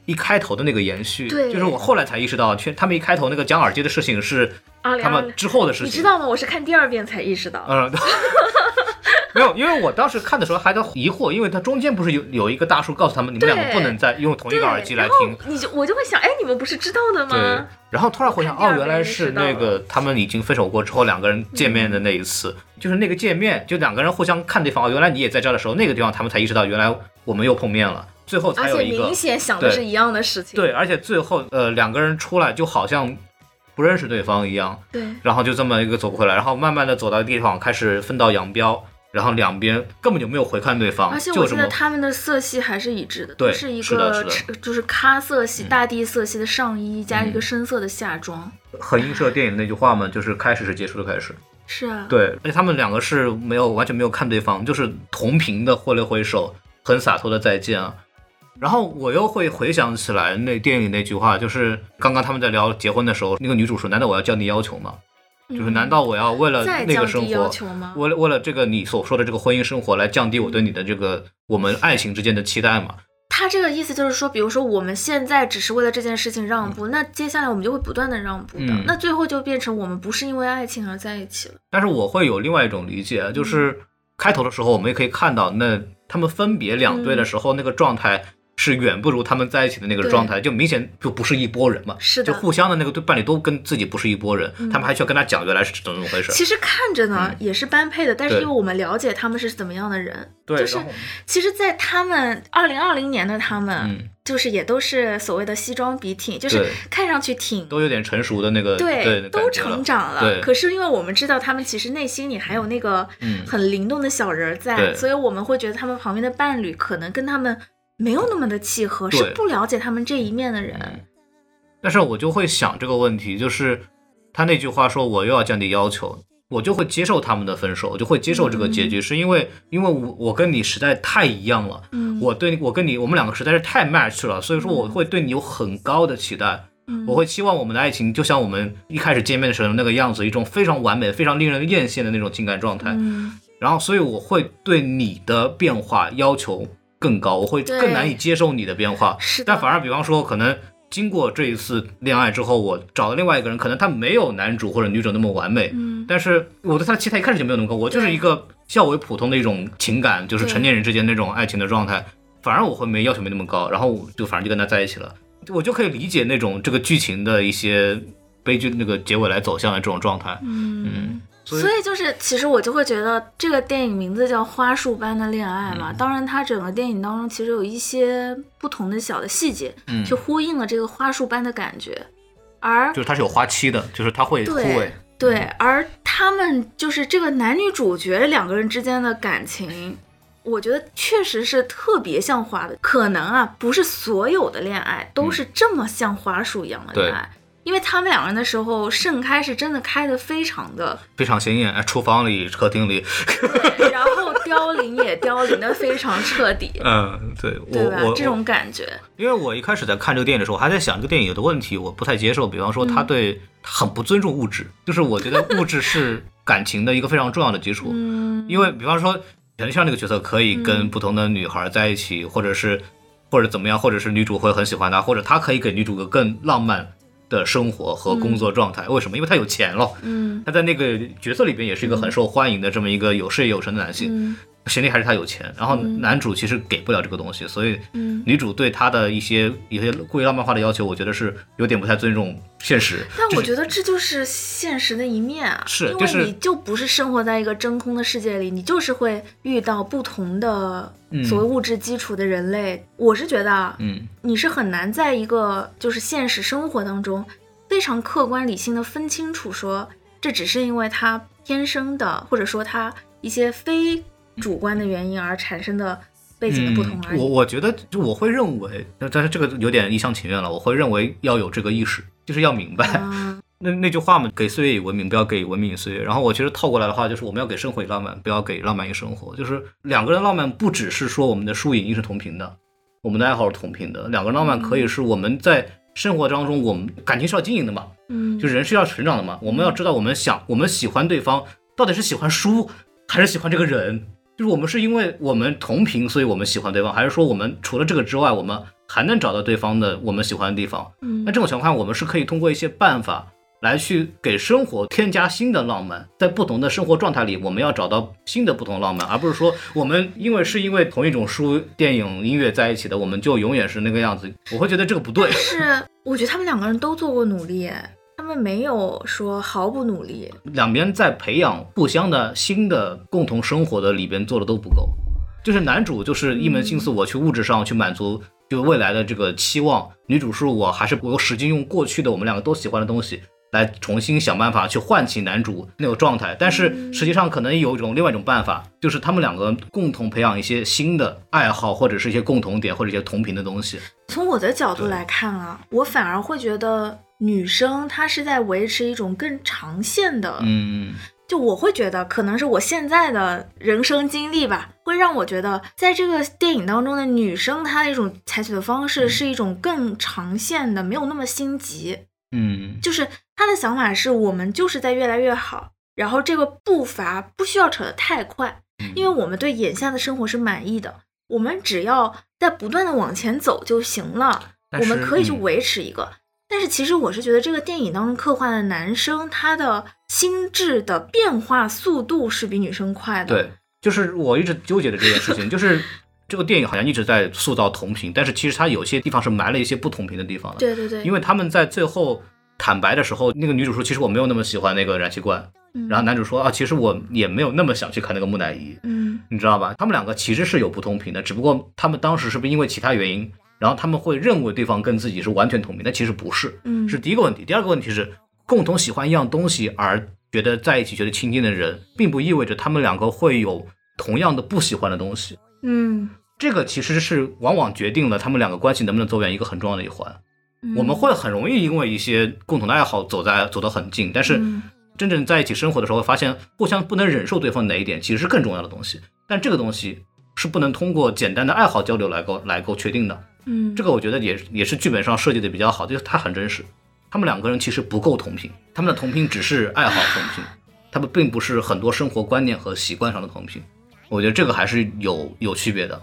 一开头的那个延续，对就是我后来才意识到，全他们一开头那个讲耳机的事情是啊，他们之后的事情。你知道吗？我是看第二遍才意识到。嗯，没有，因为我当时看的时候还在疑惑，因为它中间不是有有一个大叔告诉他们，你们两个不能再用同一，个耳机来听。你就我就会想，哎，你们不是知道的对吗？，然后突然回想，哦，原来是那个他们已经分手过之后，两个人见面的那一次，就是那个见面，就两个人互相看对方，哦，原来你也在这儿的时候，那个地方他们才意识到，原来我们又碰面了，最后才而且有一个明显想的是一样的事情。对，而且最后呃两个人出来就好像不认识对方一样，对然后就这么一个走回来，然后慢慢的走到地方开始分道扬镳，然后两边根本就没有回看对方，而且我记得他们的色系还是一致的，对都是一个就是咖色系、嗯大地色系的上衣，加一个嗯深色的下装。很映射电影那句话嘛，就是开始是结束的开始。是啊，对，而且他们两个是没有完全没有看对方，就是同频的挥了挥手，很洒脱的再见啊。然后我又会回想起来那电影那句话，就是刚刚他们在聊结婚的时候，那个女主说：“难道我要降低要求吗？就是难道我要为了那个生活，为了为了这个你所说的这个婚姻生活来降低我对你的这个我们爱情之间的期待吗？他这个意思就是说，比如说我们现在只是为了这件事情让步，那接下来我们就会不断的让步的，嗯那最后就变成我们不是因为爱情而在一起了。但是我会有另外一种理解，就是开头的时候我们也可以看到，那他们分别两队的时候、那个状态，是远不如他们在一起的那个状态，就明显就不是一拨人嘛。是的。就互相的那个对伴侣都跟自己不是一拨人，嗯。他们还需要跟他讲原来是怎么回事。其实看着呢、也是般配的，但是因为我们了解他们是怎么样的人，对，就是其实，在他们二零二零年的他们，嗯，就是也都是所谓的西装笔挺，就是看上去挺都有点成熟的那个对，对，都成长了。对。可是因为我们知道他们其实内心里还有那个嗯。很灵动的小人儿在，对。所以我们会觉得他们旁边的伴侣可能跟他们没有那么的契合，是不了解他们这一面的人。嗯。但是我就会想这个问题，就是他那句话说我又要降低要求，我就会接受他们的分手，我就会接受这个结局，是因为因为我我跟你实在太一样了，嗯。我对我跟你我们两个实在是太 match 了，所以说我会对你有很高的期待。嗯。我会期望我们的爱情就像我们一开始见面的时候那个样子，一种非常完美、非常令人艳羡的那种情感状态。嗯。然后，所以我会对你的变化要求更高，我会更难以接受你的变化。是但反而，比方说，可能经过这一次恋爱之后，我找了另外一个人，可能他没有男主或者女主那么完美，嗯但是我对他的期待一开始就没有那么高，我就是一个较为普通的一种情感，就是成年人之间那种爱情的状态。反而我会没要求没那么高，然后我就反正就跟他在一起了，我就可以理解那种这个剧情的一些悲剧那个结尾来走向的这种状态。嗯。所以所以就是，其实我就会觉得这个电影名字叫《花束般的恋爱》嗯嘛。当然，它整个电影当中其实有一些不同的小的细节，嗯去呼应了这个花束般的感觉。而就是它是有花期的，就是它会枯萎对。对，而他们就是这个男女主角两个人之间的感情，我觉得确实是特别像花的。可能啊，不是所有的恋爱都是这么像花束一样的恋爱，因为他们两个人的时候盛开是真的开的非常的，非常鲜艳，哎，厨房里、客厅里，然后凋零也凋零的非常彻底，嗯，对我对吧？我这种感觉，因为我一开始在看这个电影的时候，我还在想这个电影有的问题我不太接受，比方说他嗯。对他很不尊重物质，就是我觉得物质是感情的一个非常重要的基础，嗯，因为比方说陈像那个角色可以跟嗯。不同的女孩在一起，或者是或者怎么样，或者是女主会很喜欢他，或者他可以给女主个更浪漫的生活和工作状态，为什么？因为他有钱了。嗯。他在那个角色里边也是一个很受欢迎的这么一个有事业有成的男性，嗯前提还是他有钱。然后嗯男主其实给不了这个东西，所以嗯。女主对他的一些一些过于浪漫化的要求，我觉得是有点不太尊重现实。但我觉得这就是现实的一面啊，因是就是为你就不是生活在一个真空的世界里，你就是会遇到不同的嗯所谓物质基础的人类。我是觉得啊，嗯你是很难在一个就是现实生活当中非常客观理性的分清楚说，这只是因为他天生的，或者说他一些非主观的原因而产生的背景的不同而已。嗯我我觉得就我会认为，但是这个有点一厢情愿了。我会认为要有这个意识，就是要明白。嗯 那那句话嘛，给岁月以文明，不要给文明以岁月。然后我其实套过来的话，就是我们要给生活以浪漫，不要给浪漫以生活。就是两个人浪漫，不只是说我们的输赢是同频的，我们的爱好是同频的。两个人浪漫可以是我们在生活当中，我们感情是要经营的嘛，嗯，就人是要成长的嘛。我们要知道，我们想我们喜欢对方，到底是喜欢书还是喜欢这个人？就是我们是因为我们同频，所以我们喜欢对方，还是说我们除了这个之外，我们还能找到对方的我们喜欢的地方？嗯那这种情况，我们是可以通过一些办法来去给生活添加新的浪漫，在不同的生活状态里，我们要找到新的不同浪漫，而不是说我们因为是因为同一种书、电影、音乐在一起的，我们就永远是那个样子。我会觉得这个不对。是，我觉得他们两个人都做过努力，他们没有说毫不努力。两边在培养互相的新的共同生活的里边做的都不够，就是男主就是一门心思我去物质上去满足就未来的这个期望，女主是我还是我使劲用过去的我们两个都喜欢的东西来重新想办法去唤起男主那种状态，但是实际上可能有一种另外一种办法，就是他们两个共同培养一些新的爱好或者是一些共同点或者一些同频的东西。从我的角度来看啊，我反而会觉得女生她是在维持一种更长线的，嗯，就我会觉得可能是我现在的人生经历吧，会让我觉得在这个电影当中的女生她的一种采取的方嗯式是一种更长线的，没有那么心急。嗯，就是她的想法是我们就是在越来越好，然后这个步伐不需要扯得太快，嗯因为我们对眼下的生活是满意的，我们只要在不断的往前走就行了，我们可以去嗯维持一个。但是其实我是觉得这个电影当中刻画的男生，他的心智的变化速度是比女生快的。对，就是我一直纠结的这件事情，就是这个电影好像一直在塑造同频，但是其实它有些地方是埋了一些不同频的地方的。对对对，因为他们在最后坦白的时候，那个女主说：“其实我没有那么喜欢那个燃气罐。”然后男主说：“啊，其实我也没有那么想去看那个木乃伊。”嗯你知道吧？他们两个其实是有不同频的，只不过他们当时是不是因为其他原因，然后他们会认为对方跟自己是完全同频，但其实不是。嗯是第一个问题。第二个问题是，共同喜欢一样东西而觉得在一起觉得亲近的人，并不意味着他们两个会有同样的不喜欢的东西。嗯这个其实是往往决定了他们两个关系能不能走远一个很重要的一环。嗯我们会很容易因为一些共同的爱好走在走得很近，但是嗯真正在一起生活的时候，发现互相不能忍受对方哪一点，其实是更重要的东西。但这个东西是不能通过简单的爱好交流来够来够确定的。嗯这个我觉得也也是剧本上设计的比较好，就是他很真实。他们两个人其实不够同频，他们的同频只是爱好同频，他们并不是很多生活观念和习惯上的同频。我觉得这个还是有有区别的。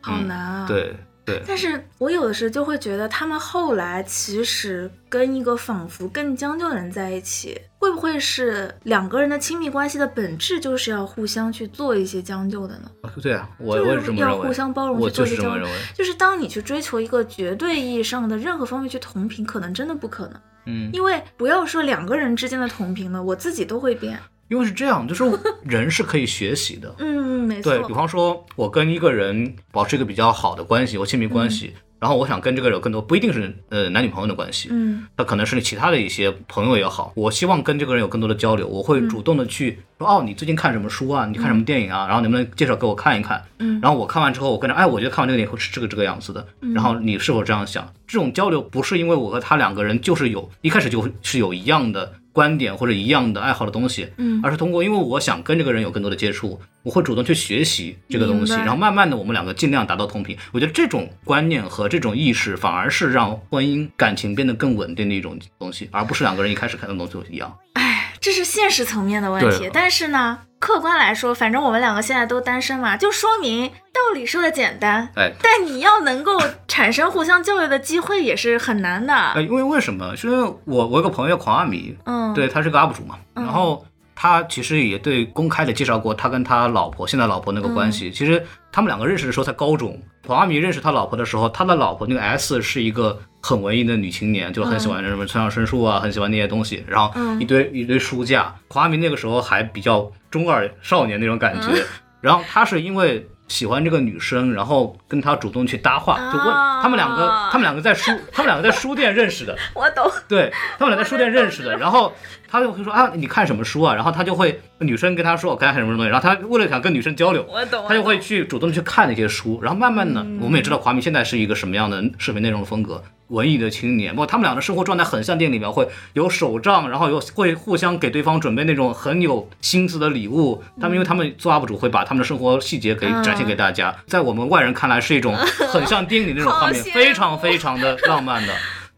好难啊。。对对，但是我有的时候就会觉得，他们后来其实跟一个仿佛更将就的人在一起，会不会是两个人的亲密关系的本质就是要互相去做一些将就的呢？对啊，我就是我是这么认为，要互相包容去做一些交流就。就是当你去追求一个绝对意义上的任何方面去同频，可能真的不可能。嗯，因为不要说两个人之间的同频了，我自己都会变。因为是这样，就是人是可以学习的。嗯，没错。对比方说，我跟一个人保持一个比较好的关系，或亲密关系，然后我想跟这个人有更多，不一定是呃男女朋友的关系，嗯那可能是其他的一些朋友也好，我希望跟这个人有更多的交流，我会主动的去说，哦，你最近看什么书啊？你看什么电影啊？然后能不能介绍给我看一看？嗯然后我看完之后，我跟着，哎，我觉得看完这个电影是这个这个样子的。然后你是否这样想？这种交流不是因为我和他两个人就是有一开始就是有一样的观点或者一样的爱好的东西，嗯而是通过因为我想跟这个人有更多的接触，我会主动去学习这个东西，然后慢慢的我们两个尽量达到同频。我觉得这种观念和这种意识反而是让婚姻感情变得更稳定的一种东西，而不是两个人一开始看的东西都一样。哎，这是现实层面的问题。但是呢，客观来说，反正我们两个现在都单身嘛，就说明道理说的简单，哎，但你要能够产生互相教育的机会也是很难的。哎，因为为什么？是因为我我有个朋友叫狂阿米，嗯，对，他是个 UP 主嘛，嗯然后他其实也对公开的介绍过他跟他老婆现在老婆那个关系。嗯其实他们两个认识的时候才高中，狂阿米认识他老婆的时候，他的老婆那个 S 是一个很文艺的女青年，就很喜欢什么村上春树啊，很喜欢那些东西，然后嗯一堆、一堆书架。狂阿米那个时候还比较中二少年那种感觉，嗯 然后他是因为。喜欢这个女生，然后跟她主动去搭话，就问啊他们两个，他们两个在书，他们两个在书店认识的，我懂。对他们俩在书店认识的，然后他就会说啊，你看什么书啊？然后他就会女生跟他说我看什么东西，然后他为了想跟女生交流，我懂，他就会去主动去看那些书，然后慢慢的，嗯我们也知道华明现在是一个什么样的视频内容的风格，文艺的青年，不过他们俩的生活状态很像电影里面会有手账，然后有会互相给对方准备那种很有心思的礼物，他们因为他们做 UP 主会把他们的生活细节给嗯展现给大家，在我们外人看来是一种很像电影里那种画面，非常非常的浪漫的。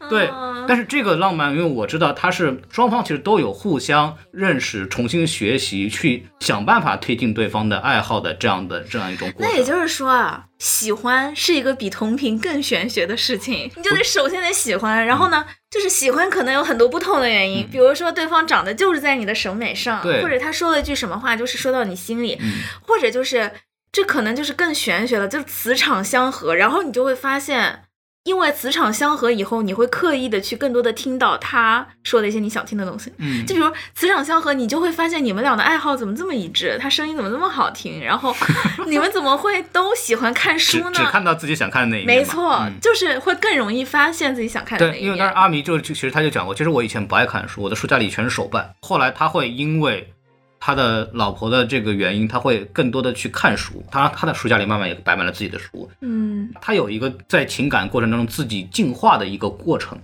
对，嗯但是这个浪漫，因为我知道他是双方其实都有互相认识、重新学习，去想办法推进对方的爱好的这样的这样一种过程。那也就是说啊，喜欢是一个比同频更玄学的事情，你就得首先得喜欢，然后呢，就是喜欢可能有很多不同的原因，比如说对方长得就是在你的审美上，或者他说了一句什么话就是说到你心里，嗯或者就是这可能就是更玄学了，就是磁场相合，然后你就会发现。因为磁场相合以后，你会刻意的去更多的听到他说的一些你想听的东西。嗯，就比如磁场相合，你就会发现你们俩的爱好怎么这么一致，他声音怎么这么好听，然后 你们怎么会都喜欢看书呢？只看到自己想看的那一面。没错，嗯就是会更容易发现自己想看的那对，一因为当时。阿迷就就其实他就讲过，其实我以前不爱看书，我的书架里全是手办。后来他会因为他的老婆的这个原因，他会更多的去看书。他，他的书架里慢慢也摆满了自己的书。嗯他有一个在情感过程当中自己进化的一个过程，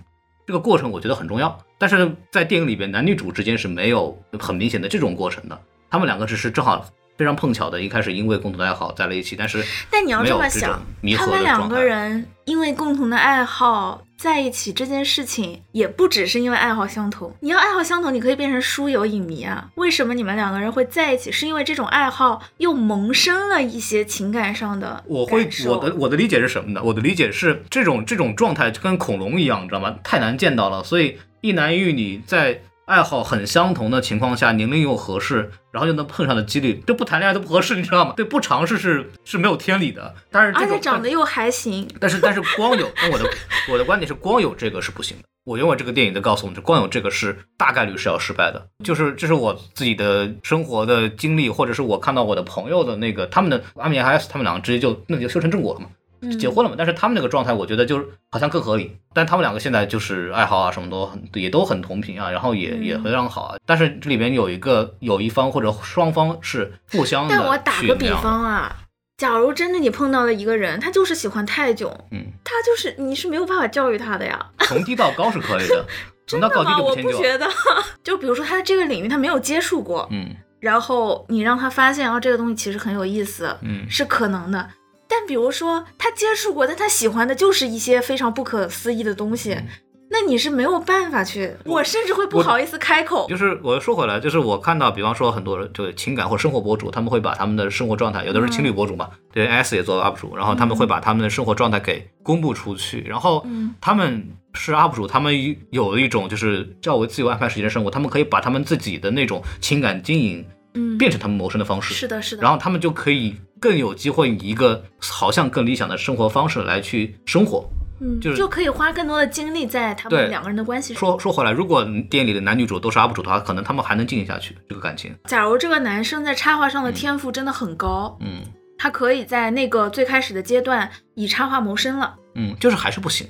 这个过程我觉得很重要。但是在电影里边，男女主之间是没有很明显的这种过程的，他们两个只是正好非常碰巧的，一开始因为共同的爱好在了一起，但是但你要这么想，他们两个。人因为共同的爱好在一起这件事情，也不只是因为爱好相同。你要爱好相同，你可以变成书友影迷啊。为什么你们两个人会在一起？是因为这种爱好又萌生了一些情感上的我会我的我的理解是什么呢？我的理解是这种这种状态就跟恐龙一样，你知道吗？太难见到了，所以一男一女在爱好很相同的情况下，年龄又合适，然后又能碰上的几率，这不谈恋爱都不合适，你知道吗？对，不尝试是是没有天理的。但是这个而且长得又还行，但是但是光有，那 我的我的观点是光有这个是不行的。我认为这个电影在告诉我们，就光有这个是大概率是要失败的。就是这是我自己的生活的经历，或者是我看到我的朋友的那个他们的阿米和 S，他们两个直接就那就修成正果了嘛，嗯结婚了嘛。但是他们那个状态，我觉得就是好像更合理。但他们两个现在就是爱好啊什么都很也都很同频啊，然后也嗯也非常好啊。但是这里边有一个有一方或者双方是互相的但我打个比方啊，假如真的你碰到了一个人，他就是喜欢泰囧，嗯，他就是你是没有办法教育他的呀。从低到高是可以的，从到低吗？我就迁就。不觉得。就比如说他在这个领域他没有接触过，嗯然后你让他发现，啊，这个东西其实很有意思，嗯是可能的。但比如说他接触过，但他喜欢的就是一些非常不可思议的东西，嗯。那你是没有办法去，我甚至会不好意思开口。就是我说回来，就是我看到，比方说很多人就情感或生活博主，他们会把他们的生活状态，有的是情侣博主嘛，对，S 也做 UP 主，然后他们会把他们的生活状态给公布出去，然后嗯。他们是 UP 主，他们有一种就是较为自由安排时间的生活，他们可以把他们自己的那种情感经营嗯，变成他们谋生的方式，是的，是的。然后他们就可以更有机会以一个好像更理想的生活方式来去生活。嗯，就是就可以花更多的精力在他们两个人的关系上。说说回来，如果店里的男女主都是 UP 主的话，可能他们还能经营下去这个感情。假如这个男生在插画上的天赋真的很高，嗯他可以在那个最开始的阶段以插画谋生了。嗯，就是还是不行，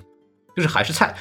就是还是菜，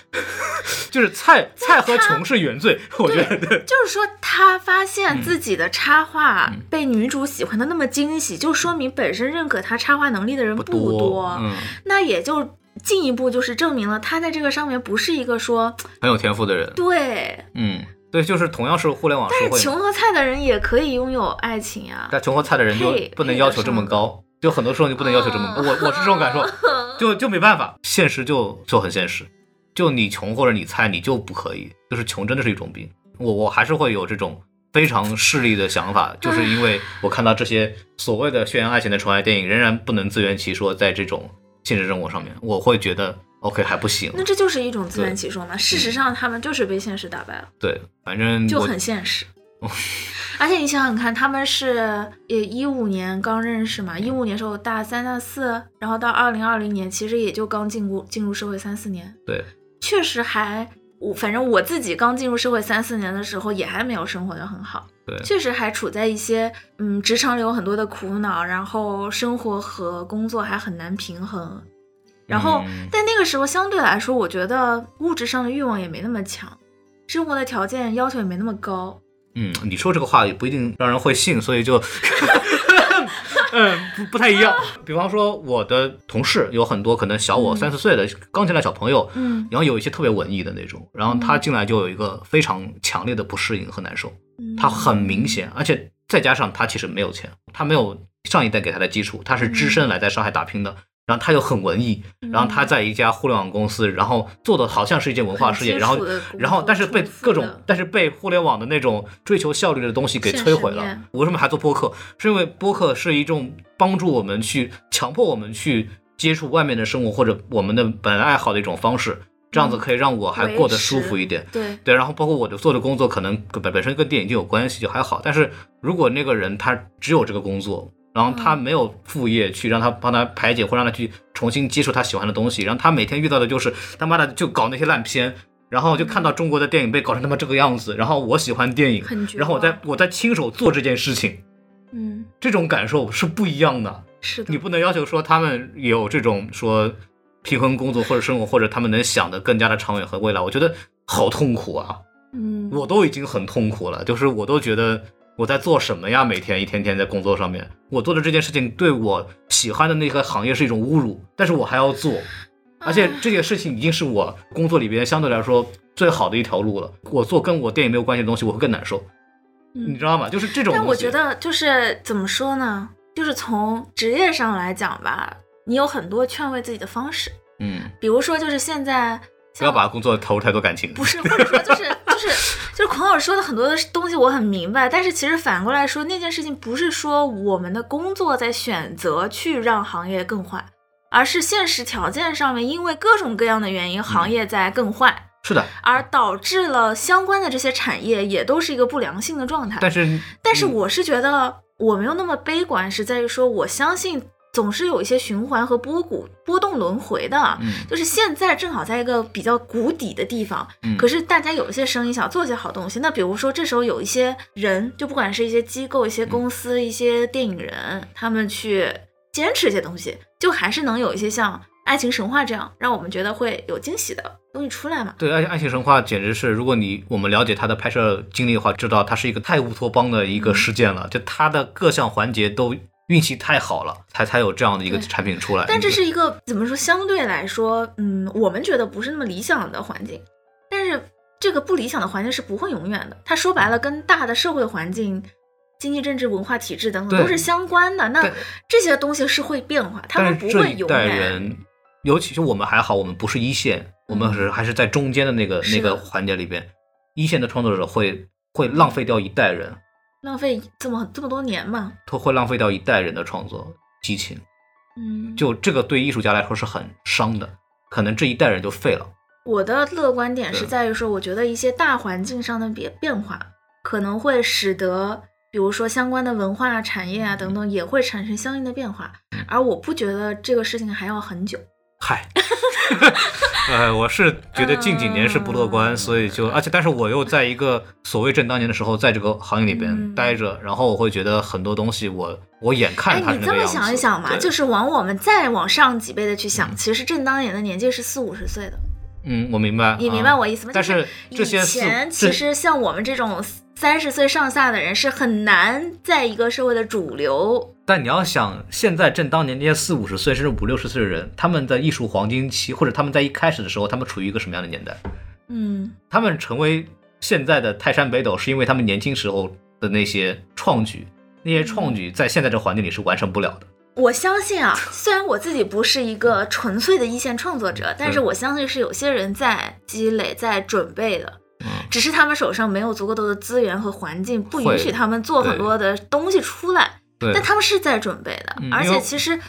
就是菜菜和穷是原罪，我觉得对。就是说，他发嗯现自己的插画被女主喜欢的那么惊喜，就说明本身认可他插画能力的人不多，嗯，那也就进一步就是证明了他在这个上面不是一个说很有天赋的人，对，嗯，对，就是同样是互联网社会，但是穷和菜的人也可以拥有爱情呀。但穷和菜的人就不能要求这么高，就很多时候你不能要求这么高，我我是这种感受，就就没办法，现实就就很现实，就你穷或者你菜，你就不可以，就是穷真的是一种病，我我还是会有这种。非常势利的想法，就是因为我看到这些所谓的宣扬爱情的纯爱电影，仍然不能自圆其说，在这种现实生活上面，我会觉得 OK 还不行。那这就是一种自圆其说嘛。事实上，他们就是被现实打败了，对，反正就很现实。而且你想想看，他们是也一五年刚认识嘛，一五年时候大三大四，然后到二零二零年，其实也就刚进入进入社会三四年，对，确实还我反正我自己刚进入社会三四年的时候，也还没有生活的很好，对确实还处在一些嗯职场里有很多的苦恼，然后生活和工作还很难平衡。然后，嗯但那个时候相对来说，我觉得物质上的欲望也没那么强，生活的条件要求也没那么高。嗯，你说这个话也不一定让人会信，所以就，嗯，不不太一样。比方说，我的同事有很多可能小我嗯三四岁的刚进来小朋友，嗯然后有一些特别文艺的那种，然后他进来就有一个非常强烈的不适应和难受，嗯他很明显，而且再加上他其实没有钱，他没有上一代给他的基础，他是只身来在上海打拼的。然后他又很文艺，然后他在一家互联网公司，然后做的好像是一件文化事业，然后然后但是被各种，但是被互联网的那种追求效率的东西给摧毁了。我为什么还做播客？是因为播客是一种帮助我们去强迫我们去接触外面的生活或者我们的本来爱好的一种方式，这样子可以让我还过得舒服一点。对，对，然后包括我的做的工作，可能本本身跟电影就有关系，就还好。但是如果那个人他只有这个工作，然后他没有副业去让他帮他排解，或让他去重新接触他喜欢的东西，然后他每天遇到的就是他妈的就搞那些烂片，然后就看到中国的电影被搞成他妈这个样子，然后我喜欢电影，然后我在我在亲手做这件事情，嗯，这种感受是不一样的。是的。你，不能要求说他们有这种说平衡工作或者生活，或者他们能想的更加的长远和未来，我觉得好痛苦啊。嗯，我都已经很痛苦了，就是我都觉得我在做什么呀？每天一天天在工作上面，我做的这件事情对我喜欢的那个行业是一种侮辱，但是我还要做，而且这件事情已经是我工作里边相对来说最好的一条路了。我做跟我电影没有关系的东西，我会更难受，嗯你知道吗？就是这种。但我觉得就是怎么说呢？就是从职业上来讲吧，你有很多劝慰自己的方式，嗯，比如说就是现在不要把工作投入太多感情。不是，或者说就是就是就是孔老师说的很多的东西我很明白，但是其实反过来说，那件事情不是说我们的工作在选择去让行业更坏，而是现实条件上面因为各种各样的原因，行业在更坏。是的，而导致了相关的这些产业也都是一个不良性的状态。但是但是嗯我是觉得我没有那么悲观，是在于说我相信总是有一些循环和波谷波动轮回的。嗯就是现在正好在一个比较谷底的地方，嗯可是大家有一些生意想做些好东西，那比如说这时候有一些人，就不管是一些机构、一些公司、一些电影人，他们去坚持一些东西，就还是能有一些像《爱情神话》这样，让我们觉得会有惊喜的东西出来嘛。对，爱爱情神话简直是，如果你我们了解它的拍摄经历的话，知道它是一个太乌托邦的一嗯个事件了，就它的各项环节都运气太好了，才才有这样的一个产品出来。但这是一个怎么说？相对来说，嗯，我们觉得不是那么理想的环境。但是这个不理想的环境是不会永远的。它说白了，跟大的社会环境、经济、政治、文化体制等等都是相关的。那这些东西是会变化，他们不会永远。人，尤其是我们还好，我们不是一线，我们是还是在中间的那个嗯那个环节里边，一线的创作者会会浪费掉一代人，浪费这么这么多年嘛。他会浪费掉一代人的创作激情。嗯，就这个对艺术家来说是很伤的，可能这一代人就废了。我的乐观点是在于说，我觉得一些大环境上的变变化，可能会使得，比如说相关的文化产业啊等等，也会产生相应的变化。嗯而我不觉得这个事情还要很久。嗨，呃，我是觉得近几年是不乐观，嗯所以就而且但是我又在一个所谓正当年的时候，在这个行业里边嗯。待着，然后我会觉得很多东西我我眼哎看它，是你这么那个样子。想一想嘛，对。就是往我们再往上几倍的去想，嗯。其实正当年的年纪是四五十岁的，嗯，我明白，你明啊白我意思吗？但就是这些前其实像我们这种三十岁上下的人是很难在一个社会的主流。但你要想，现在正当年那些四五十岁甚至五六十岁的人，他们的艺术黄金期，或者他们在一开始的时候，他们处于一个什么样的年代？嗯，他们成为现在的泰山北斗，是因为他们年轻时候的那些创举，那些创举在现在这环境里是完成不了的。我相信啊，虽然我自己不是一个纯粹的一线创作者，但是嗯我相信是有些人在积累、在准备的。嗯，只是他们手上没有足够多的资源和环境，不允许他们做很多的东西出来。对但他们是在准备的，而且其实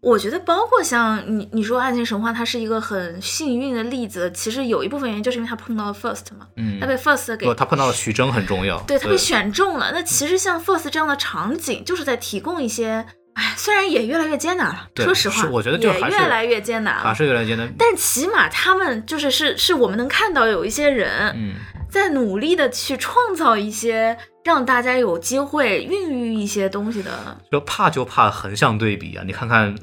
我觉得，包括像你你说《爱情神话》，它是一个很幸运的例子。其实有一部分原因就是因为他碰到了 First 嘛，嗯他被 First 给不，他碰到了徐峥很重要，对他被选中了。那其实像 First 这样的场景，就是在提供一些，哎，虽然也越来越艰难了，说实话，我觉得就是越来越艰难。是有点艰难。但起码他们就是是是我们能看到有一些人，嗯，在努力的去创造一些让大家有机会孕育一些东西的。就怕就怕横向对比啊！你看看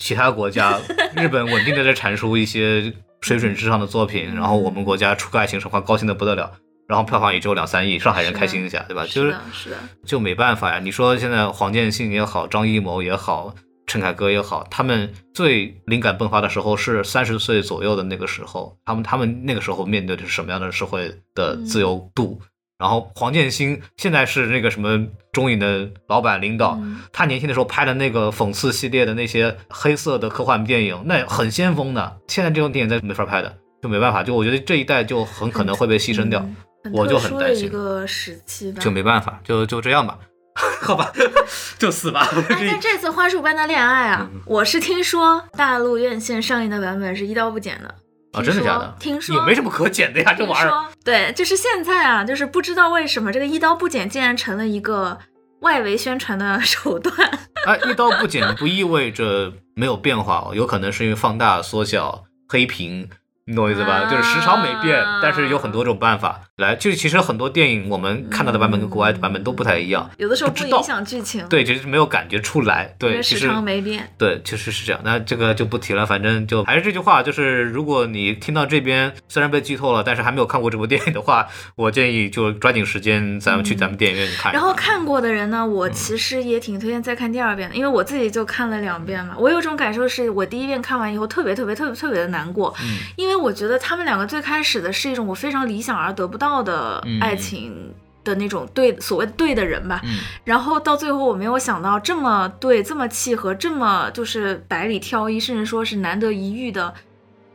其他国家，日本稳定的在产出一些水准之上的作品，然后我们国家出个爱情神话高兴的不得了，然后票房也只有两三亿，上海人开心一下，对吧？就是的，是的，就没办法呀。你说现在黄建新也好，张艺谋也好，陈凯歌也好，他们最灵感迸发的时候是三十岁左右的那个时候，他们他们那个时候面对的是什么样的社会的自由度？然后黄建新现在是那个什么中影的老板领导，嗯他年轻的时候拍的那个讽刺系列的那些黑色的科幻电影，那很先锋的。现在这种电影在没法拍的，就没办法。就我觉得这一代就很可能会被牺牲掉，我就很担心个时期吧。就没办法，就就这样吧，好吧，就死吧。哎，但这次《花束般的恋爱》啊，嗯我是听说大陆院线上映的版本是一刀不剪的。啊，真的假的？听说也没什么可剪的呀，这玩意儿。对，就是现在啊，就是不知道为什么这个一刀不剪竟然成了一个外围宣传的手段。哎，一刀不剪不意味着没有变化哦，有可能是因为放大、缩小、黑屏，你懂我意思吧？啊就是时长没变，但是有很多种办法来。就是其实很多电影我们看到的版本跟国外的版本都不太一样，有的时候不影响剧情，，对，就是没有感觉出来。因对，为时其实长没变。对，确实是这样。那这个就不提了，反正就还是这句话，就是如果你听到这边虽然被剧透了，但是还没有看过这部电影的话，我建议就抓紧时间，咱们去咱们电影院看一看。然后看过的人呢，我其实也挺推荐再看第二遍的，因为我自己就看了两遍嘛。我有种感受是，我第一遍看完以后特别特别特别特别的难过，嗯因为我觉得他们两个最开始的是一种我非常理想而得不到的嗯爱情的那种对所谓对的人吧，嗯然后到最后我没有想到这么对、这么契合、这么就是百里挑一，甚至说是难得一遇的。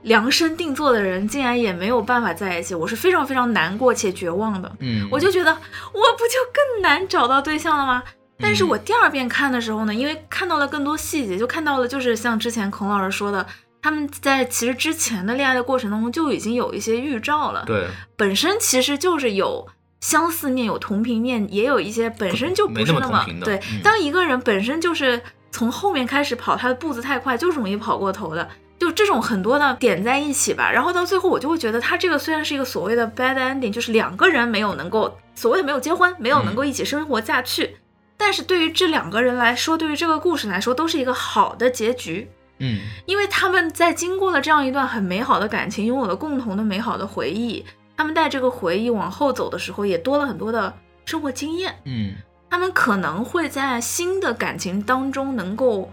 量身定做的人竟然也没有办法在一起，我是非常非常难过且绝望的。嗯，我就觉得我不就更难找到对象了吗？但嗯是我第二遍看的时候呢，因为看到了更多细节，就看到了就是像之前孔老师说的，他们在其实之前的恋爱的过程当中就已经有一些预兆了。对，本身其实就是有相似面，有同频面，也有一些本身就不是那么对。嗯当一个人本身就是从后面开始跑，他的步子太快，就是容易跑过头的。就这种很多的点在一起吧，然后到最后我就会觉得，他这个虽然是一个所谓的 bad ending，就是两个人没有能够所谓的没有结婚，没有能够一起生活下去，但是对于这两个人来说，对于这个故事来说，都是一个好的结局。嗯。因为他们在经过了这样一段很美好的感情，拥有了共同的美好的回忆，他们带这个回忆往后走的时候，也多了很多的生活经验。嗯。他们可能会在新的感情当中能够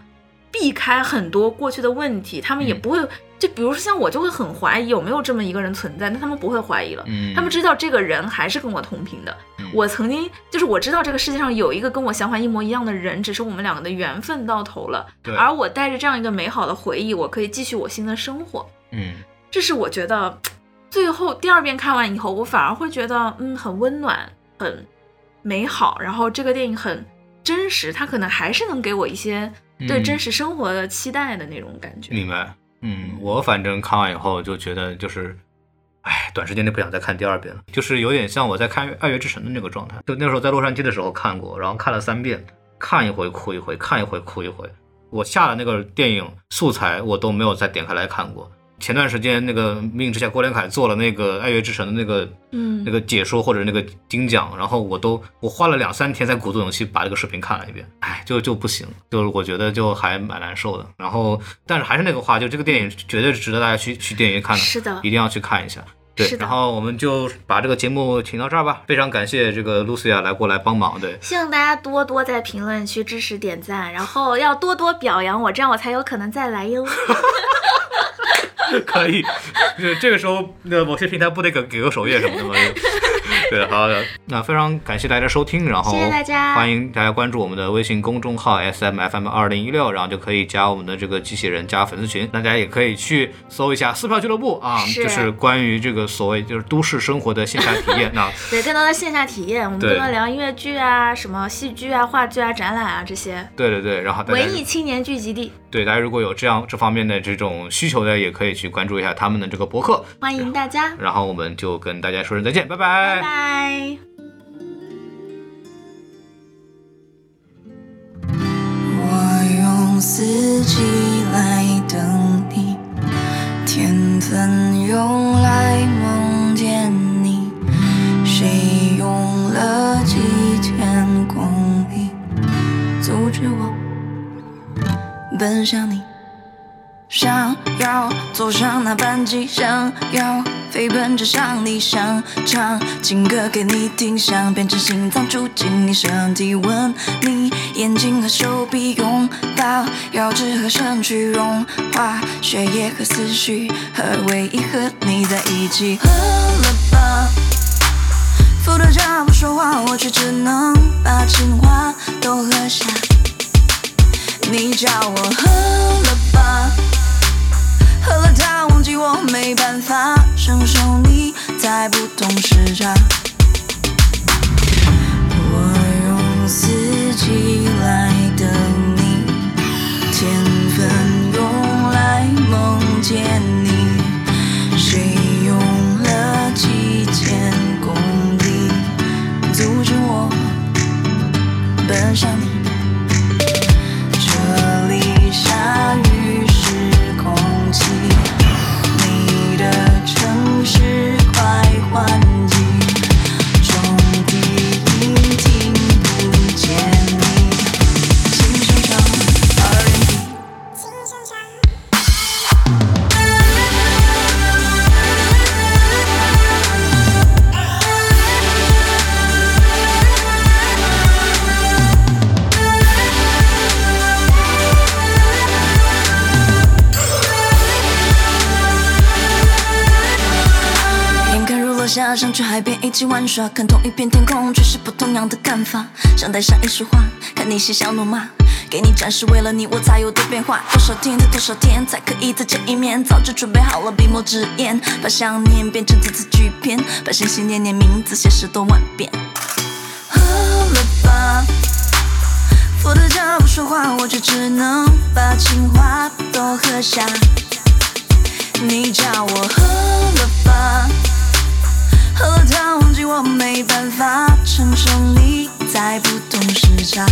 避开很多过去的问题，他们也嗯。不会，就比如说像我就会很怀疑有没有这么一个人存在，那他们不会怀疑了。嗯，他们知道这个人还是跟我同频的。嗯我曾经就是我知道这个世界上有一个跟我想法一模一样的人，只是我们两个的缘分到头了。对而我带着这样一个美好的回忆，我可以继续我新的生活。嗯这是我觉得最后第二遍看完以后，我反而会觉得嗯很温暖，很美好。然后这个电影很真实，它可能还是能给我一些对嗯真实生活的期待的那种感觉。明白。嗯，我反正看完以后就觉得就是，哎，短时间内不想再看第二遍了，就是有点像我在看《爱乐之城》的那个状态。就那时候在洛杉矶的时候看过，然后看了三遍，看一回哭一回，看一回哭一回。我下的那个电影素材我都没有再点开来看过。前段时间那个《命运之下》郭连凯做了那个《爱乐之城》的那个嗯那个解说或者那个精讲，然后我都我花了两三天才鼓足勇气把这个视频看了一遍，哎，就就不行，就是我觉得就还蛮难受的。然后，但是还是那个话，就这个电影绝对是值得大家去去电影院看的，是的一定要去看一下。对然后我们就把这个节目请到这儿吧。非常感谢这个露西亚来过来帮忙，对，希望大家多多在评论区支持点赞，然后要多多表扬我，这样我才有可能再来哟。可以。这这个时候，那某些平台不得给给个首页什么的吗？对，好的，那非常感谢大家收听，然后谢谢大家欢迎大家关注我们的微信公众号 S M F M 二零一六，然后就可以加我们的这个机器人加粉丝群，大家也可以去搜一下撕票俱乐部啊，是就是关于这个所谓就是都市生活的线下体验。那 对，更多的线下体验，我们对更多聊音乐剧啊、什么戏剧啊、话剧啊、展览啊这些。对对对，然后文艺青年聚集地，对大家如果有这样这方面的这种需求的，也可以去关注一下他们的这个博客。欢迎大家，然后我们就跟大家说声再见，拜拜拜。我用四季来等你，天分用来梦见你，谁用了几千公里阻止我奔向你？想要坐上那班机，想要飞奔着向理想，唱情歌给你听，想变成心脏住进你身体，吻你眼睛和手臂，拥抱腰肢和身躯，融化血液和思绪，和唯一和你在一起。喝了吧，伏特加不说话，我却只能把情话都喝下。你叫我喝了吧。喝了它，忘记我没办法承受你在不同时差。我用四季来等你，天分用来梦见一起玩耍，看同一片天空，却是不同样的看法。想带上一束花，看你嬉笑怒骂，给你展示为了你我才有的变化。多少天多少天，才可以再见一面？早就准备好了笔墨纸砚，把想念变成字字句篇，把心心念念名字写十多万遍。喝了吧，伏的家不说话，我却只能把情话都喝下。你叫我喝了吧。喝了汤忘记我没办法承受你在不同时差